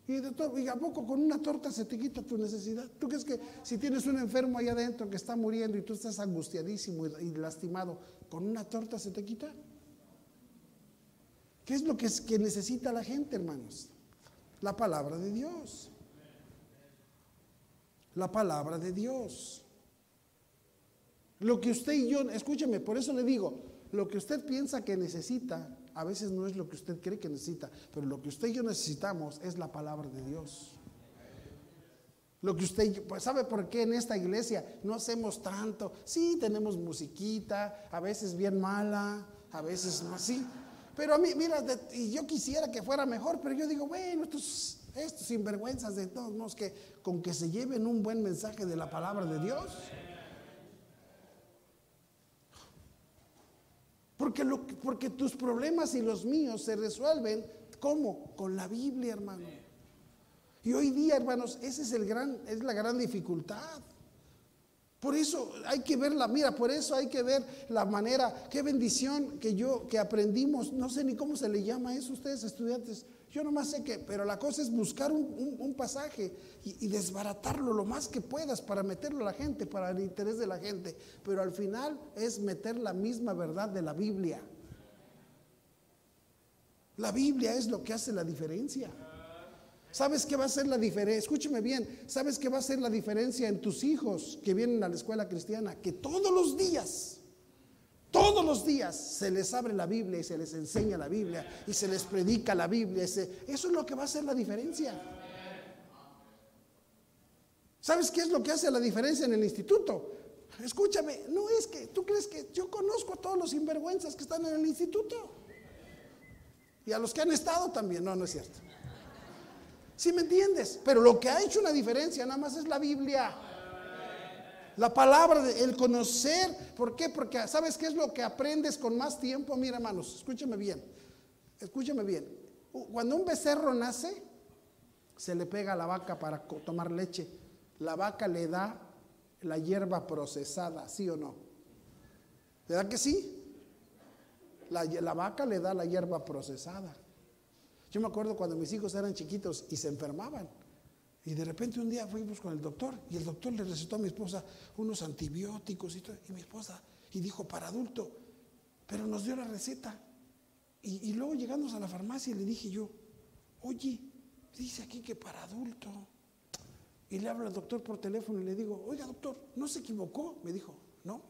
Y, de a poco con una torta se te quita tu necesidad. ¿Tú crees que si tienes un enfermo ahí adentro que está muriendo y tú estás angustiadísimo y lastimado, con una torta se te quita? ¿Qué es lo que, es, que necesita la gente, hermanos? La palabra de Dios. La palabra de Dios. Lo que usted y yo, escúcheme, por eso le digo, lo que usted piensa que necesita, a veces no es lo que usted cree que necesita, pero lo que usted y yo necesitamos es la palabra de Dios. Lo que usted, pues sabe por qué en esta iglesia no hacemos tanto. Sí, tenemos musiquita, a veces bien mala, a veces así. Pero a mí, mira, y yo quisiera que fuera mejor, pero yo digo, bueno, estos, estos sinvergüenzas de todos modos, que con que se lleven un buen mensaje de la palabra de Dios. Porque, lo, porque tus problemas y los míos se resuelven, ¿cómo? Con la Biblia, hermano. Y hoy día, hermanos, esa es, el gran, es la gran dificultad. Por eso hay que ver la, mira, por eso hay que ver la manera, qué bendición que yo, que aprendimos, no sé ni cómo se le llama eso ustedes estudiantes, yo nomás sé que, pero la cosa es buscar un, pasaje y, y, desbaratarlo lo más que puedas para meterlo a la gente, para el interés de la gente, pero al final es meter la misma verdad de la Biblia. La Biblia es lo que hace la diferencia. ¿Sabes qué va a ser la diferencia? Escúcheme bien, ¿sabes qué va a ser la diferencia en tus hijos que vienen a la escuela cristiana? Que todos los días, todos los días se les abre la Biblia y se les enseña la Biblia y se les predica la Biblia. Eso es lo que va a hacer la diferencia. ¿Sabes qué es lo que hace la diferencia en el instituto? Escúchame, no es que tú crees que yo conozco a todos los sinvergüenzas que están en el instituto. Y a los que han estado también, no, no es cierto. ¿Sí me entiendes? Pero lo que ha hecho una diferencia nada más es la Biblia. La palabra, el conocer. ¿Por qué? Porque ¿sabes qué es lo que aprendes con más tiempo? Mira, hermanos, escúchame bien. Escúchame bien. Cuando un becerro nace, se le pega a la vaca para tomar leche. La vaca le da la hierba procesada, ¿sí o no? ¿Verdad que sí? La, la vaca le da la hierba procesada. Yo me acuerdo cuando mis hijos eran chiquitos y se enfermaban. Y de repente un día fuimos con el doctor y el doctor le recetó a mi esposa unos antibióticos y, todo, y mi esposa, y dijo para adulto, pero nos dio la receta. Y, luego llegamos a la farmacia y le dije yo, oye, dice aquí que para adulto. Y le hablo al doctor por teléfono y le digo, oiga doctor, ¿no se equivocó? Me dijo, no.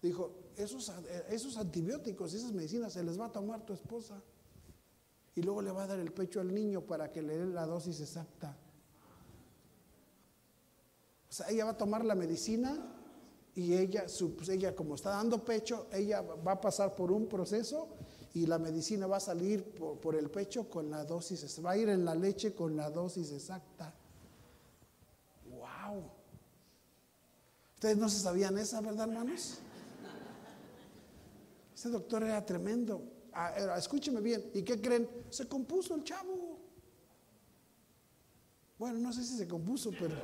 Dijo, esos, esos antibióticos, esas medicinas se les va a tomar tu esposa y luego le va a dar el pecho al niño para que le dé la dosis exacta. O sea, ella va a tomar la medicina y ella, pues ella como está dando pecho, ella va a pasar por un proceso y la medicina va a salir por, por el pecho con la dosis, va a ir en la leche con la dosis exacta. ¡Wow! Ustedes no se sabían esa, ¿verdad, hermanos? Ese doctor era tremendo. Ah, escúcheme bien, ¿y qué creen? Se compuso el chavo. Bueno, no sé si se compuso, pero,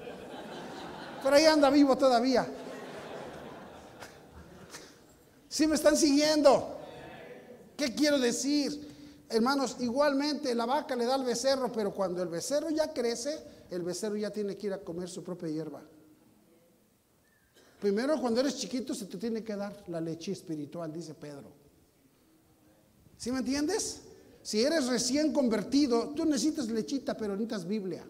pero ahí anda vivo todavía. ¿Sí me están siguiendo? ¿Qué quiero decir? Hermanos, igualmente la vaca le da al becerro, pero cuando el becerro ya crece, el becerro ya tiene que ir a comer su propia hierba. Primero, cuando eres chiquito, se te tiene que dar la leche espiritual, dice Pedro. ¿Sí me entiendes? Si eres recién convertido, tú necesitas lechita, pero necesitas Biblia.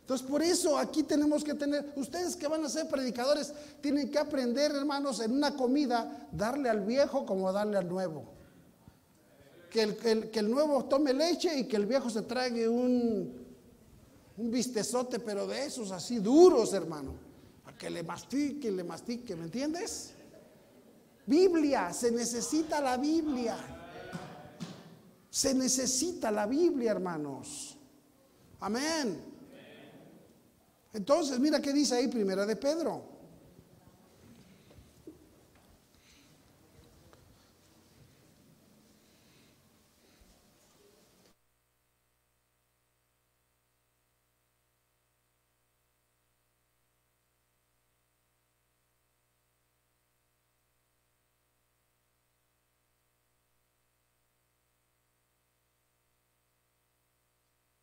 Entonces, por eso aquí tenemos que tener, ustedes que van a ser predicadores, tienen que aprender, hermanos, en una comida, darle al viejo como darle al nuevo. Que el, que el nuevo tome leche y que el viejo se trague un, un vistezote, pero de esos así duros, hermano. Para que le mastique, le mastique, ¿me entiendes? Biblia, se necesita la Biblia. Se necesita la Biblia, hermanos. Amén. Entonces, mira qué dice ahí primera de Pedro.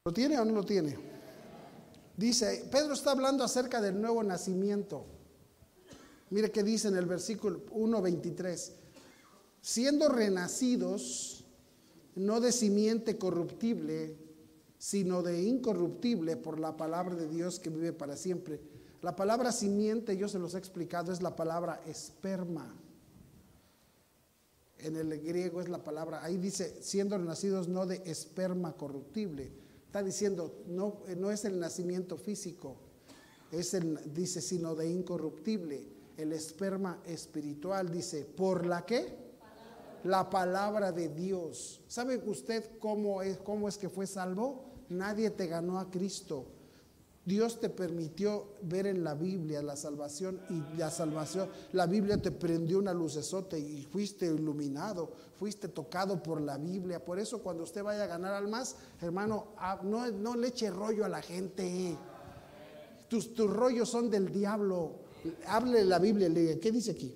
¿Lo tiene o no lo tiene? Dice, Pedro está hablando acerca del nuevo nacimiento. Mire qué dice en el versículo 1.23. Siendo renacidos, no de simiente corruptible, sino de incorruptible por la palabra de Dios que vive para siempre. La palabra simiente, yo se los he explicado, es la palabra esperma. En el griego es la palabra, ahí dice, siendo nacidos no de esperma corruptible. Está diciendo, no, no es el nacimiento físico, es el, dice, sino de incorruptible. El esperma espiritual dice, ¿por la qué? La palabra de Dios. ¿Sabe usted cómo es, cómo es que fue salvo? Nadie te ganó a Cristo. Dios te permitió ver en la Biblia la salvación y la salvación, la Biblia te prendió una lucesota y fuiste iluminado, fuiste tocado por la Biblia. Por eso cuando usted vaya a ganar almas, hermano, ah, no, no le eche rollo a la gente. Tus, tus rollos son del diablo. Hable la Biblia le diga, ¿qué dice aquí?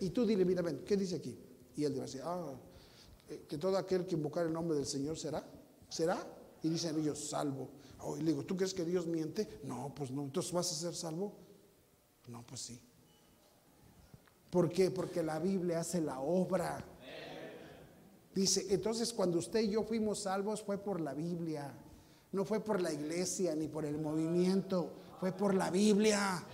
Y tú dile, mira, ven, ¿qué dice aquí? Y él dice, ah, que todo aquel que invocar el nombre del Señor será, será. Y dicen ellos, salvo. Oh, y le digo, ¿tú crees que Dios miente? No, pues no, entonces vas a ser salvo. No, pues sí. ¿Por qué? Porque la Biblia hace la obra. Dice, entonces cuando usted y yo fuimos salvos fue por la Biblia, no fue por la iglesia ni por el movimiento, fue por la Biblia.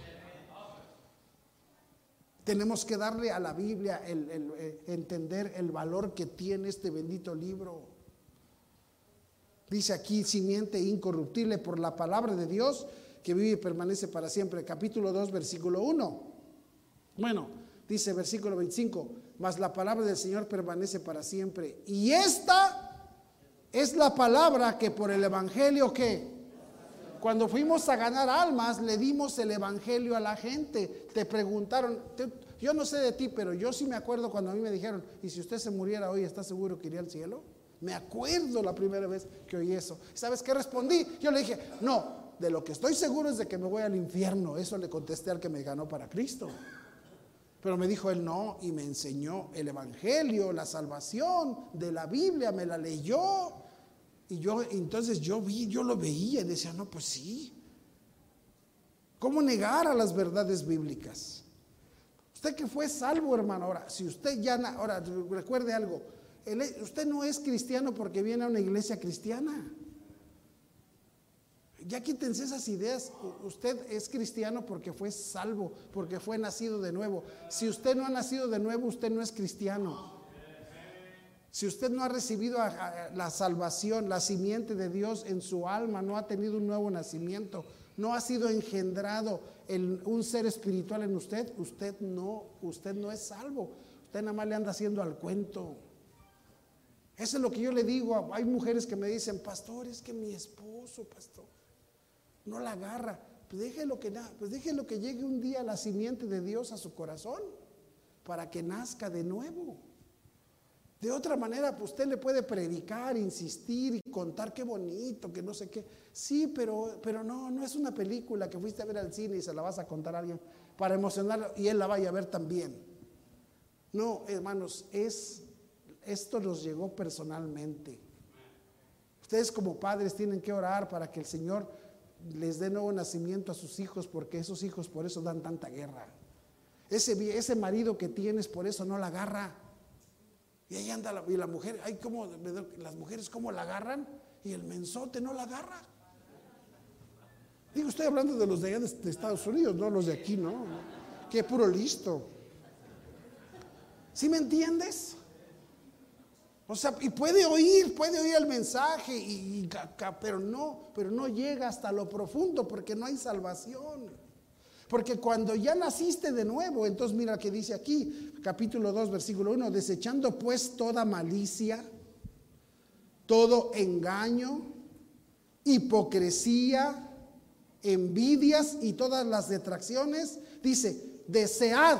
Tenemos que darle a la Biblia el, eh, entender el valor que tiene este bendito libro. Dice aquí, simiente incorruptible por la palabra de Dios que vive y permanece para siempre. Capítulo 2, versículo 1. Bueno, dice versículo 25, mas la palabra del Señor permanece para siempre. Y esta es la palabra que por el Evangelio que... Cuando fuimos a ganar almas, le dimos el Evangelio a la gente. Te preguntaron, yo no sé de ti, pero yo sí me acuerdo cuando a mí me dijeron, ¿y si usted se muriera hoy, está seguro que iría al cielo? Me acuerdo la primera vez que oí eso. ¿Sabes qué respondí? Yo le dije, no, de lo que estoy seguro es de que me voy al infierno. Eso le contesté al que me ganó para Cristo. Pero me dijo él no y me enseñó el Evangelio, la salvación de la Biblia, me la leyó. Y yo entonces yo vi, yo lo veía y decía, no, pues sí. ¿Cómo negar a las verdades bíblicas? Usted que fue salvo, hermano, ahora, si usted ya, ahora recuerde algo, usted no es cristiano porque viene a una iglesia cristiana. Ya quítense esas ideas. Usted es cristiano porque fue salvo, porque fue nacido de nuevo. Si usted no ha nacido de nuevo, usted no es cristiano. Si usted no ha recibido la salvación, la simiente de Dios en su alma, no ha tenido un nuevo nacimiento, no ha sido engendrado un ser espiritual en usted, usted no, usted no es salvo. Usted nada más le anda haciendo al cuento. Eso es lo que yo le digo. Hay mujeres que me dicen, pastor, es que mi esposo, pastor, no la agarra. Pues déjelo que, pues que llegue un día la simiente de Dios a su corazón para que nazca de nuevo. De otra manera, pues usted le puede predicar, insistir y contar qué bonito, que no sé qué. Sí, pero, pero no, no es una película que fuiste a ver al cine y se la vas a contar a alguien para emocionarlo y él la vaya a ver también. No, hermanos, es esto nos llegó personalmente. Ustedes como padres tienen que orar para que el Señor les dé nuevo nacimiento a sus hijos, porque esos hijos por eso dan tanta guerra. Ese, ese marido que tienes por eso no la agarra. Y ahí anda la, y la mujer, hay como, las mujeres como la agarran y el mensote no la agarra. Digo, estoy hablando de los de allá de, Estados Unidos, no los de aquí, ¿no? Qué puro listo. ¿Sí me entiendes? O sea, y puede oír, puede oír el mensaje, y, pero, no, pero no llega hasta lo profundo porque no hay salvación. Porque cuando ya naciste de nuevo, entonces mira que dice aquí, capítulo 2, versículo 1, desechando pues toda malicia, todo engaño, hipocresía, envidias y todas las detracciones, dice, desead,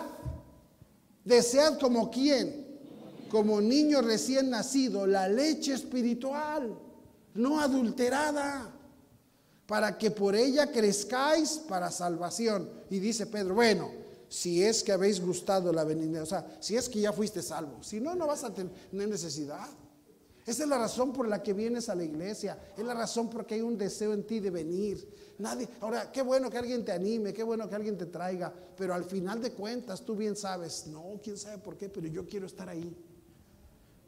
desead como quien como niño recién nacido, la leche espiritual, no adulterada, para que por ella crezcáis para salvación. Y dice Pedro, bueno, si es que habéis gustado la venida, o sea, si es que ya fuiste salvo, si no, no vas a tener necesidad. Esa es la razón por la que vienes a la iglesia, es la razón por que hay un deseo en ti de venir. Nadie, ahora, qué bueno que alguien te anime, qué bueno que alguien te traiga, pero al final de cuentas tú bien sabes, no, quién sabe por qué, pero yo quiero estar ahí.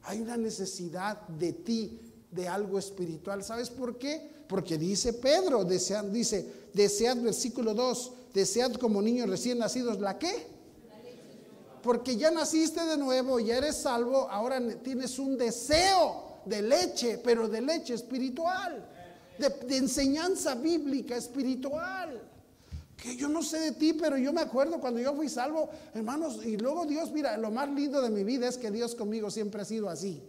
Hay una necesidad de ti, de algo espiritual. ¿Sabes por qué? Porque dice Pedro, desead, dice, desead, versículo 2, desead como niños recién nacidos, ¿la qué? porque ya naciste de nuevo, ya eres salvo, ahora tienes un deseo de leche, pero de leche espiritual, de, de enseñanza bíblica espiritual. Que yo no sé de ti, pero yo me acuerdo cuando yo fui salvo, hermanos, y luego Dios, mira, lo más lindo de mi vida es que Dios conmigo siempre ha sido así.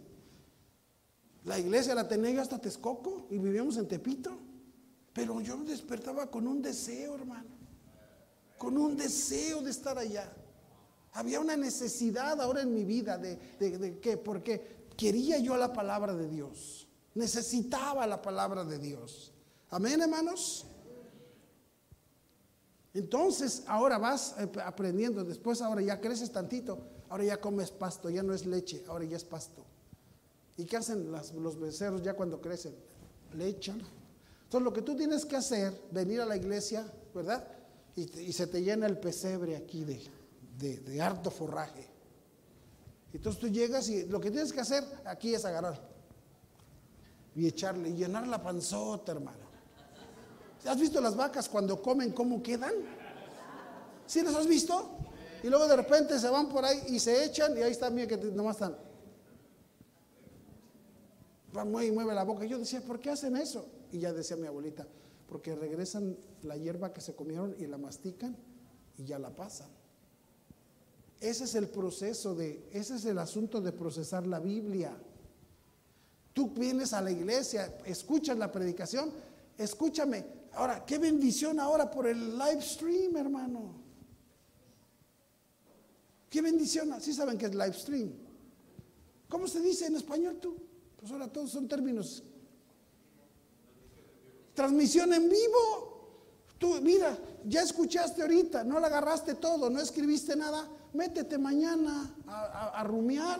La iglesia la tenía yo hasta Texcoco y vivíamos en Tepito. Pero yo me despertaba con un deseo, hermano. Con un deseo de estar allá. Había una necesidad ahora en mi vida de, de, que, porque quería yo la palabra de Dios. Necesitaba la palabra de Dios. Amén, hermanos. Entonces, ahora vas eh, aprendiendo, después ahora ya creces tantito, ahora ya comes pasto, ya no es leche, ahora ya es pasto. ¿Y qué hacen los becerros ya cuando crecen? Le echan. Entonces lo que tú tienes que hacer, venir a la iglesia, ¿verdad? Y, se te llena el pesebre aquí de, de, harto forraje. Entonces tú llegas y lo que tienes que hacer aquí es agarrar y echarle, y llenar la panzota, hermano. ¿Has visto las vacas cuando comen cómo quedan? ¿Sí las has visto? Y luego de repente se van por ahí y se echan y ahí está, mira que nomás están y mueve la boca. Yo decía, ¿por qué hacen eso? Y ya decía mi abuelita, porque regresan la hierba que se comieron y la mastican y ya la pasan. Ese es el proceso de, ese es el asunto de procesar la Biblia. Tú vienes a la iglesia, escuchas la predicación, escúchame. Ahora, qué bendición ahora por el live stream, hermano. Qué bendición. Sí saben que es live stream. ¿Cómo se dice en español tú? Pues ahora todos son términos. Transmisión en vivo. Tú, mira, ya escuchaste ahorita, no la agarraste todo, no escribiste nada, métete mañana a, rumiar.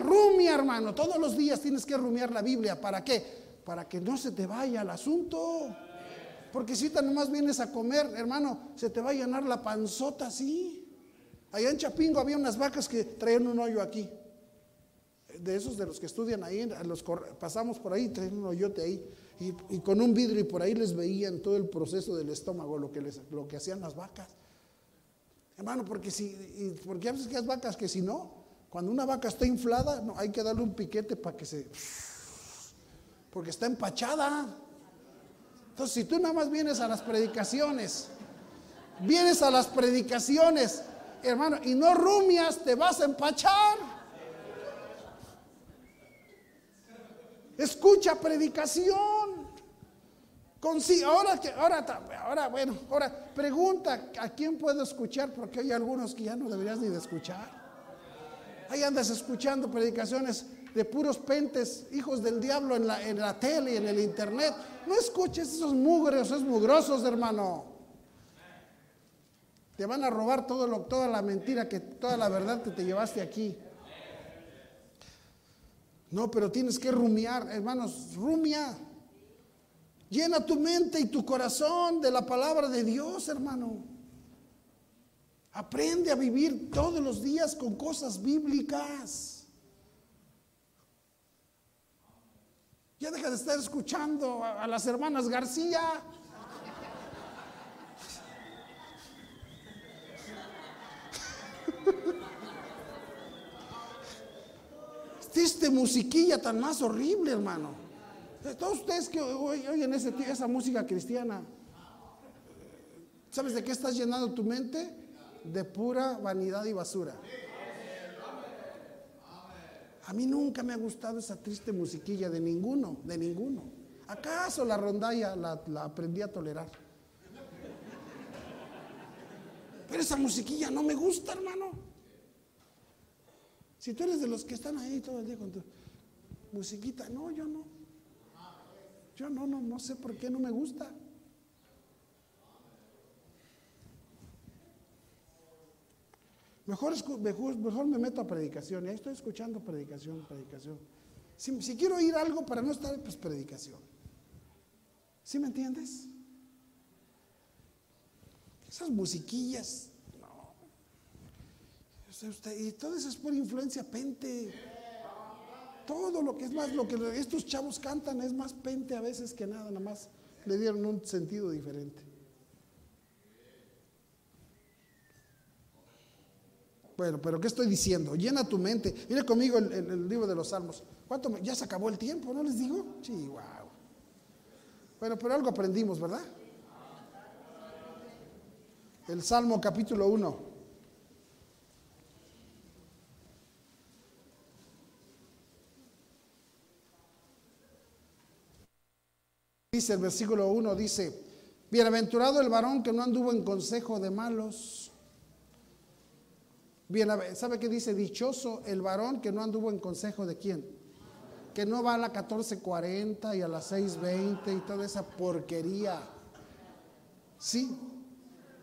Rumia, hermano. Todos los días tienes que rumiar la Biblia. ¿Para qué? Para que no se te vaya el asunto. Porque si ahorita nomás vienes a comer, hermano, se te va a llenar la panzota así. Allá en Chapingo había unas vacas que traían un hoyo aquí. De esos de los que estudian ahí, los pasamos por ahí, traían un hoyote ahí. Y, con un vidrio y por ahí les veían todo el proceso del estómago, lo que, les, lo que hacían las vacas. Hermano, porque si, porque veces que las vacas que si no, cuando una vaca está inflada, no, hay que darle un piquete para que se... Porque está empachada. Entonces, si tú nada más vienes a las predicaciones, vienes a las predicaciones hermano, y no rumias, te vas a empachar. Escucha predicación. Con, ahora que ahora ahora bueno, ahora pregunta a quién puedo escuchar porque hay algunos que ya no deberías ni de escuchar. Ahí andas escuchando predicaciones de puros pentes, hijos del diablo en la, en la tele y en el internet. No escuches esos mugres, esos mugrosos, hermano. Te van a robar todo lo, toda la mentira, que toda la verdad que te llevaste aquí. No, pero tienes que rumiar, hermanos, rumia. Llena tu mente y tu corazón de la palabra de Dios, hermano. Aprende a vivir todos los días con cosas bíblicas. Ya deja de estar escuchando a, las hermanas García. Este musiquilla tan más horrible, hermano. Todos ustedes que oyen esa música cristiana, ¿sabes de qué estás llenando tu mente? De pura vanidad y basura. A mí nunca me ha gustado esa triste musiquilla de ninguno, de ninguno. ¿Acaso la rondalla la, aprendí a tolerar? Pero esa musiquilla no me gusta, hermano. Si tú eres de los que están ahí todo el día con tu musiquita, no, yo no. Yo no, no, no sé por qué no me gusta. Mejor, mejor, me meto a predicación. Y ahí estoy escuchando predicación, predicación. Si, quiero oír algo para no estar, pues predicación. ¿Sí me entiendes? Esas musiquillas y todo eso es por influencia pente. Todo lo que es más, lo que estos chavos cantan es más pente a veces que nada, nada más le dieron un sentido diferente. Bueno, pero ¿qué estoy diciendo? Llena tu mente. Mire conmigo el, libro de los Salmos. ¿Cuánto? ya se acabó el tiempo, ¿no les digo? Sí, wow. Bueno, pero algo aprendimos, ¿verdad? El Salmo capítulo 1. Dice el versículo 1, dice, bienaventurado el varón que no anduvo en consejo de malos. Bien, ¿Sabe qué dice? Dichoso el varón que no anduvo en consejo de quién? Que no va a la 1440 y a las 620 y toda esa porquería. Sí,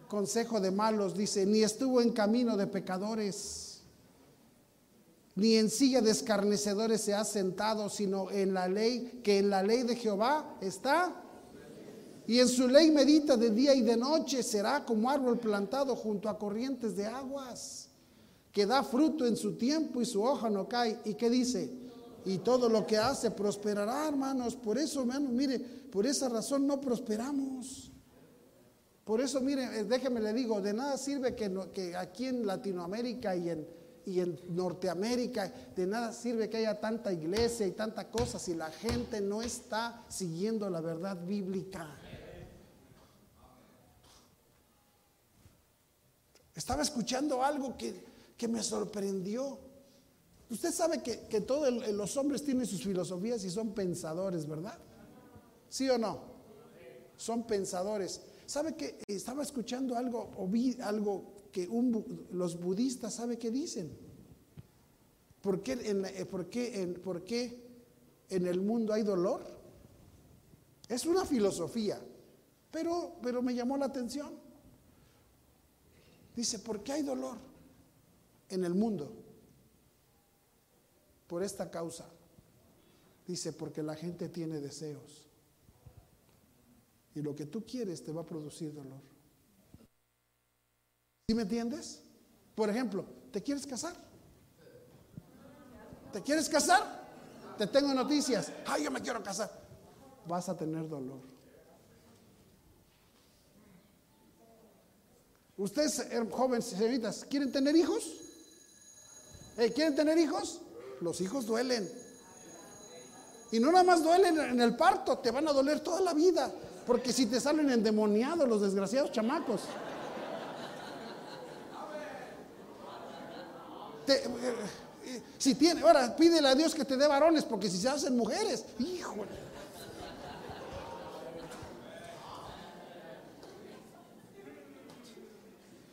consejo de malos, dice, ni estuvo en camino de pecadores ni en silla de escarnecedores se ha sentado, sino en la ley, que en la ley de Jehová está. Y en su ley medita de día y de noche, será como árbol plantado junto a corrientes de aguas, que da fruto en su tiempo y su hoja no cae. ¿Y qué dice? Y todo lo que hace prosperará, hermanos. Por eso, hermanos, mire, por esa razón no prosperamos. Por eso, mire, eh, déjeme le digo, de nada sirve que, que aquí en Latinoamérica y en, y en Norteamérica de nada sirve que haya tanta iglesia y tanta cosa si la gente no está siguiendo la verdad bíblica. Estaba escuchando algo que, me sorprendió. Usted sabe que, que todos los hombres tienen sus filosofías y son pensadores, ¿verdad? ¿Sí o no? Son pensadores. ¿Sabe que estaba escuchando algo o vi algo que los budistas, ¿sabe qué dicen? ¿Por qué, en, eh, por, qué, en, ¿Por qué en el mundo hay dolor? Es una filosofía, pero, pero me llamó la atención. Dice, ¿por qué hay dolor en el mundo? Por esta causa. Dice, porque la gente tiene deseos. Y lo que tú quieres te va a producir dolor. ¿Sí me entiendes? Por ejemplo, ¿te quieres casar? ¿Te quieres casar? Te tengo noticias. Ay, yo me quiero casar. Vas a tener dolor. Ustedes, eh, jóvenes, señoritas, ¿quieren tener hijos? Eh, ¿Quieren tener hijos? Los hijos duelen. Y no nada más duelen en el parto, te van a doler toda la vida. Porque si te salen endemoniados los desgraciados chamacos. Eh, si tiene, ahora pídele a Dios que te dé varones, porque si se hacen mujeres, híjole.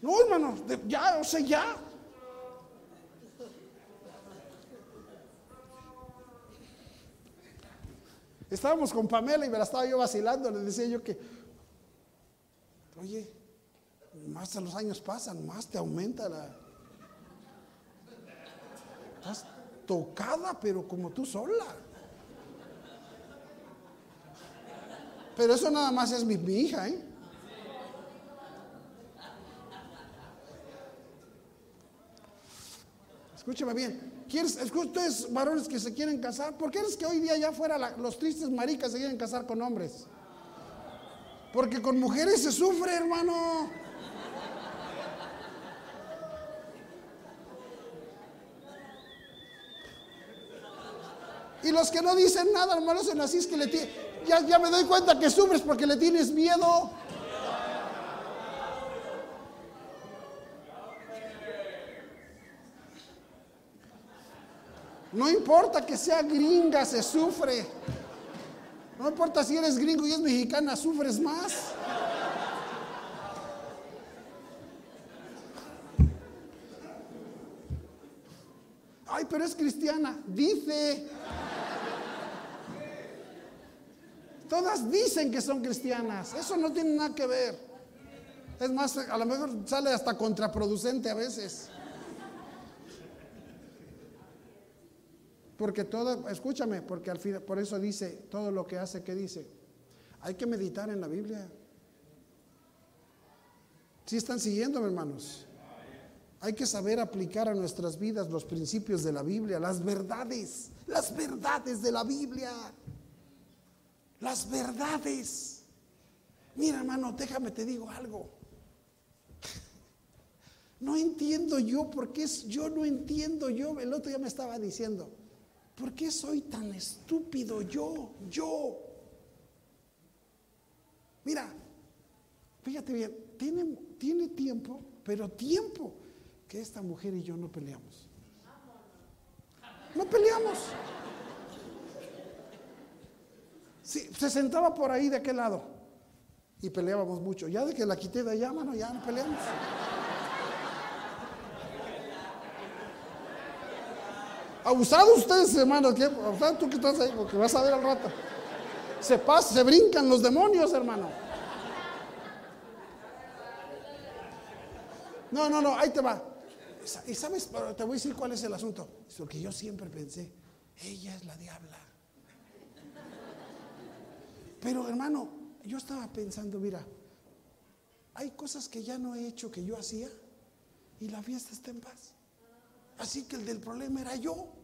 No, hermano, ya, o sea, ya. Estábamos con Pamela y me la estaba yo vacilando, le decía yo que, oye, más los años pasan, más te aumenta la, Estás tocada, pero como tú sola. Pero eso nada más es mi, hija, ¿eh? Escúchame bien. ¿Quieres, ustedes varones que se quieren casar? ¿Por qué es que hoy día ya fuera los tristes maricas se quieren casar con hombres? Porque con mujeres se sufre, hermano. Y los que no dicen nada, hermano, son así es que le ya, ya me doy cuenta que sufres porque le tienes miedo. No importa que sea gringa, se sufre. No importa si eres gringo y es mexicana, sufres más. Ay, pero es cristiana. Dice. Todas dicen que son cristianas. Eso no tiene nada que ver. Es más, a lo mejor sale hasta contraproducente a veces. Porque todo, escúchame, porque al fin, por eso dice todo lo que hace, que dice? Hay que meditar en la Biblia. Si están siguiéndome, hermanos? Hay que saber aplicar a nuestras vidas los principios de la Biblia, las verdades, las verdades de la Biblia las verdades. Mira, hermano, déjame te digo algo. (laughs) No entiendo yo por qué es, yo no entiendo yo. El otro día me estaba diciendo, ¿por qué soy tan estúpido yo? Yo. Mira, fíjate bien, tiene, tiene tiempo, pero tiempo que esta mujer y yo no peleamos. No peleamos. Sí, se sentaba por ahí de aquel lado y peleábamos mucho. Ya de que la quité de allá, mano, ya no peleamos. Abusados ustedes, hermanos. Tú que estás ahí, porque vas a ver al rato. Se pasa, se brincan los demonios, hermano. No, no, no, ahí te va. Y sabes, te voy a decir cuál es el asunto. Porque yo siempre pensé, ella es la diabla. Pero hermano, yo estaba pensando, mira, hay cosas que ya no he hecho que yo hacía y la fiesta está en paz. Así que el del problema era yo.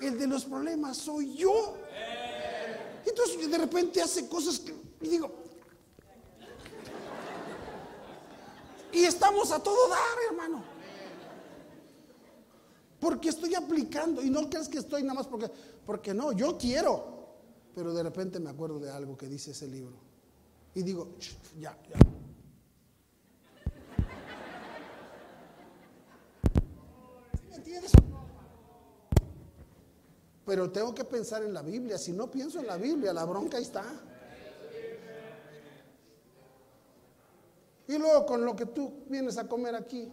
El de los problemas soy yo. Entonces de repente hace cosas que y digo, y estamos a todo dar, hermano. Porque estoy aplicando y no crees que estoy nada más porque porque no, yo quiero. Pero de repente me acuerdo de algo que dice ese libro. Y digo, ya, ya. ¿Me entiendes? Pero tengo que pensar en la Biblia. Si no pienso en la Biblia, la bronca ahí está. Y luego con lo que tú vienes a comer aquí.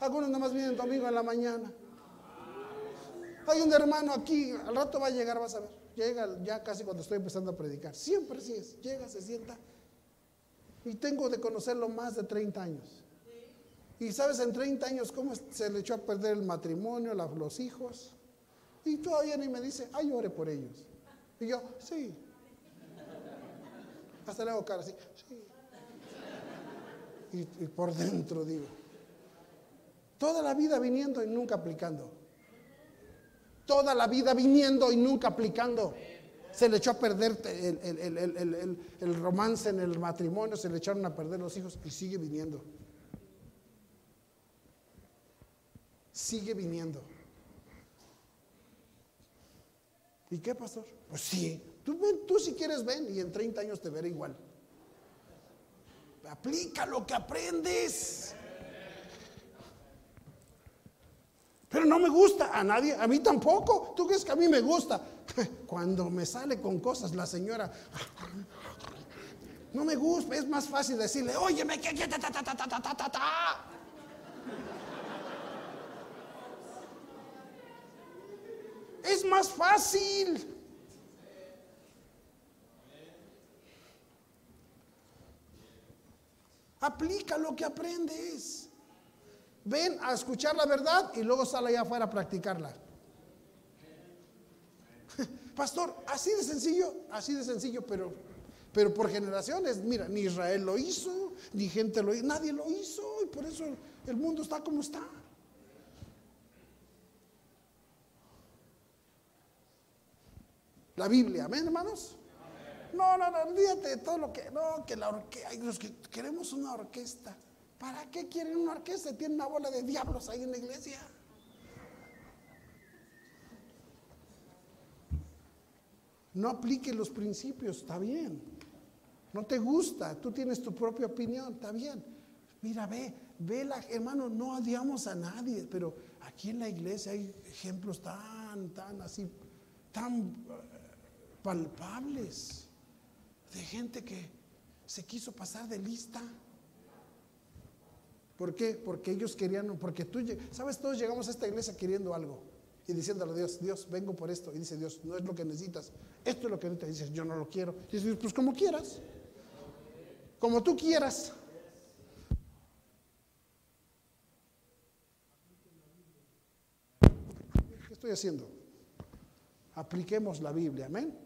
Algunos nada más vienen domingo en la mañana. Hay un hermano aquí, al rato va a llegar, vas a ver. Llega ya casi cuando estoy empezando a predicar. Siempre así es. Llega, se sienta. Y tengo de conocerlo más de 30 años. Y sabes, en 30 años, cómo se le echó a perder el matrimonio, los hijos. Y todavía ni me dice, ay, ore por ellos. Y yo, sí. Hasta le hago cara así, sí. Y, y por dentro digo, toda la vida viniendo y nunca aplicando. Toda la vida viniendo y nunca aplicando. Se le echó a perder el, romance en el matrimonio, se le echaron a perder los hijos y sigue viniendo. Sigue viniendo. ¿Y qué, pastor? Pues sí, tú, tú si quieres ven y en 30 años te veré igual. Aplica lo que aprendes. Pero no me gusta a nadie, a mí tampoco. ¿Tú crees que a mí me gusta? (laughs) Cuando me sale con cosas la señora, (laughs) no me gusta, es más fácil decirle, óyeme, que ta, ta, ta, ta, ta, ta, ta. Es más fácil. Aplica lo que aprendes. Ven a escuchar la verdad y luego sale allá afuera a practicarla. (laughs) Pastor, así de sencillo, así de sencillo, pero, pero por generaciones, mira, ni Israel lo hizo, ni gente lo hizo, nadie lo hizo y por eso el mundo está como está. La Biblia, amén, hermanos. No, no, no, olvídate de todo lo que, no, que la orquesta, los que queremos una orquesta. ¿Para qué quieren una orquesta? Tienen una bola de diablos ahí en la iglesia. No aplique los principios, está bien. No te gusta, tú tienes tu propia opinión, está bien. Mira, ve, ve la, hermano, no odiamos a nadie, pero aquí en la iglesia hay ejemplos tan, tan así, tan palpables de gente que se quiso pasar de lista ¿Por qué? Porque ellos querían, porque tú, sabes, todos llegamos a esta iglesia queriendo algo y diciéndole a Dios, Dios, vengo por esto. Y dice Dios, no es lo que necesitas, esto es lo que necesitas. Y dices, yo no lo quiero. Y dices, pues como quieras, como tú quieras. ¿Qué estoy haciendo? Apliquemos la Biblia, amén.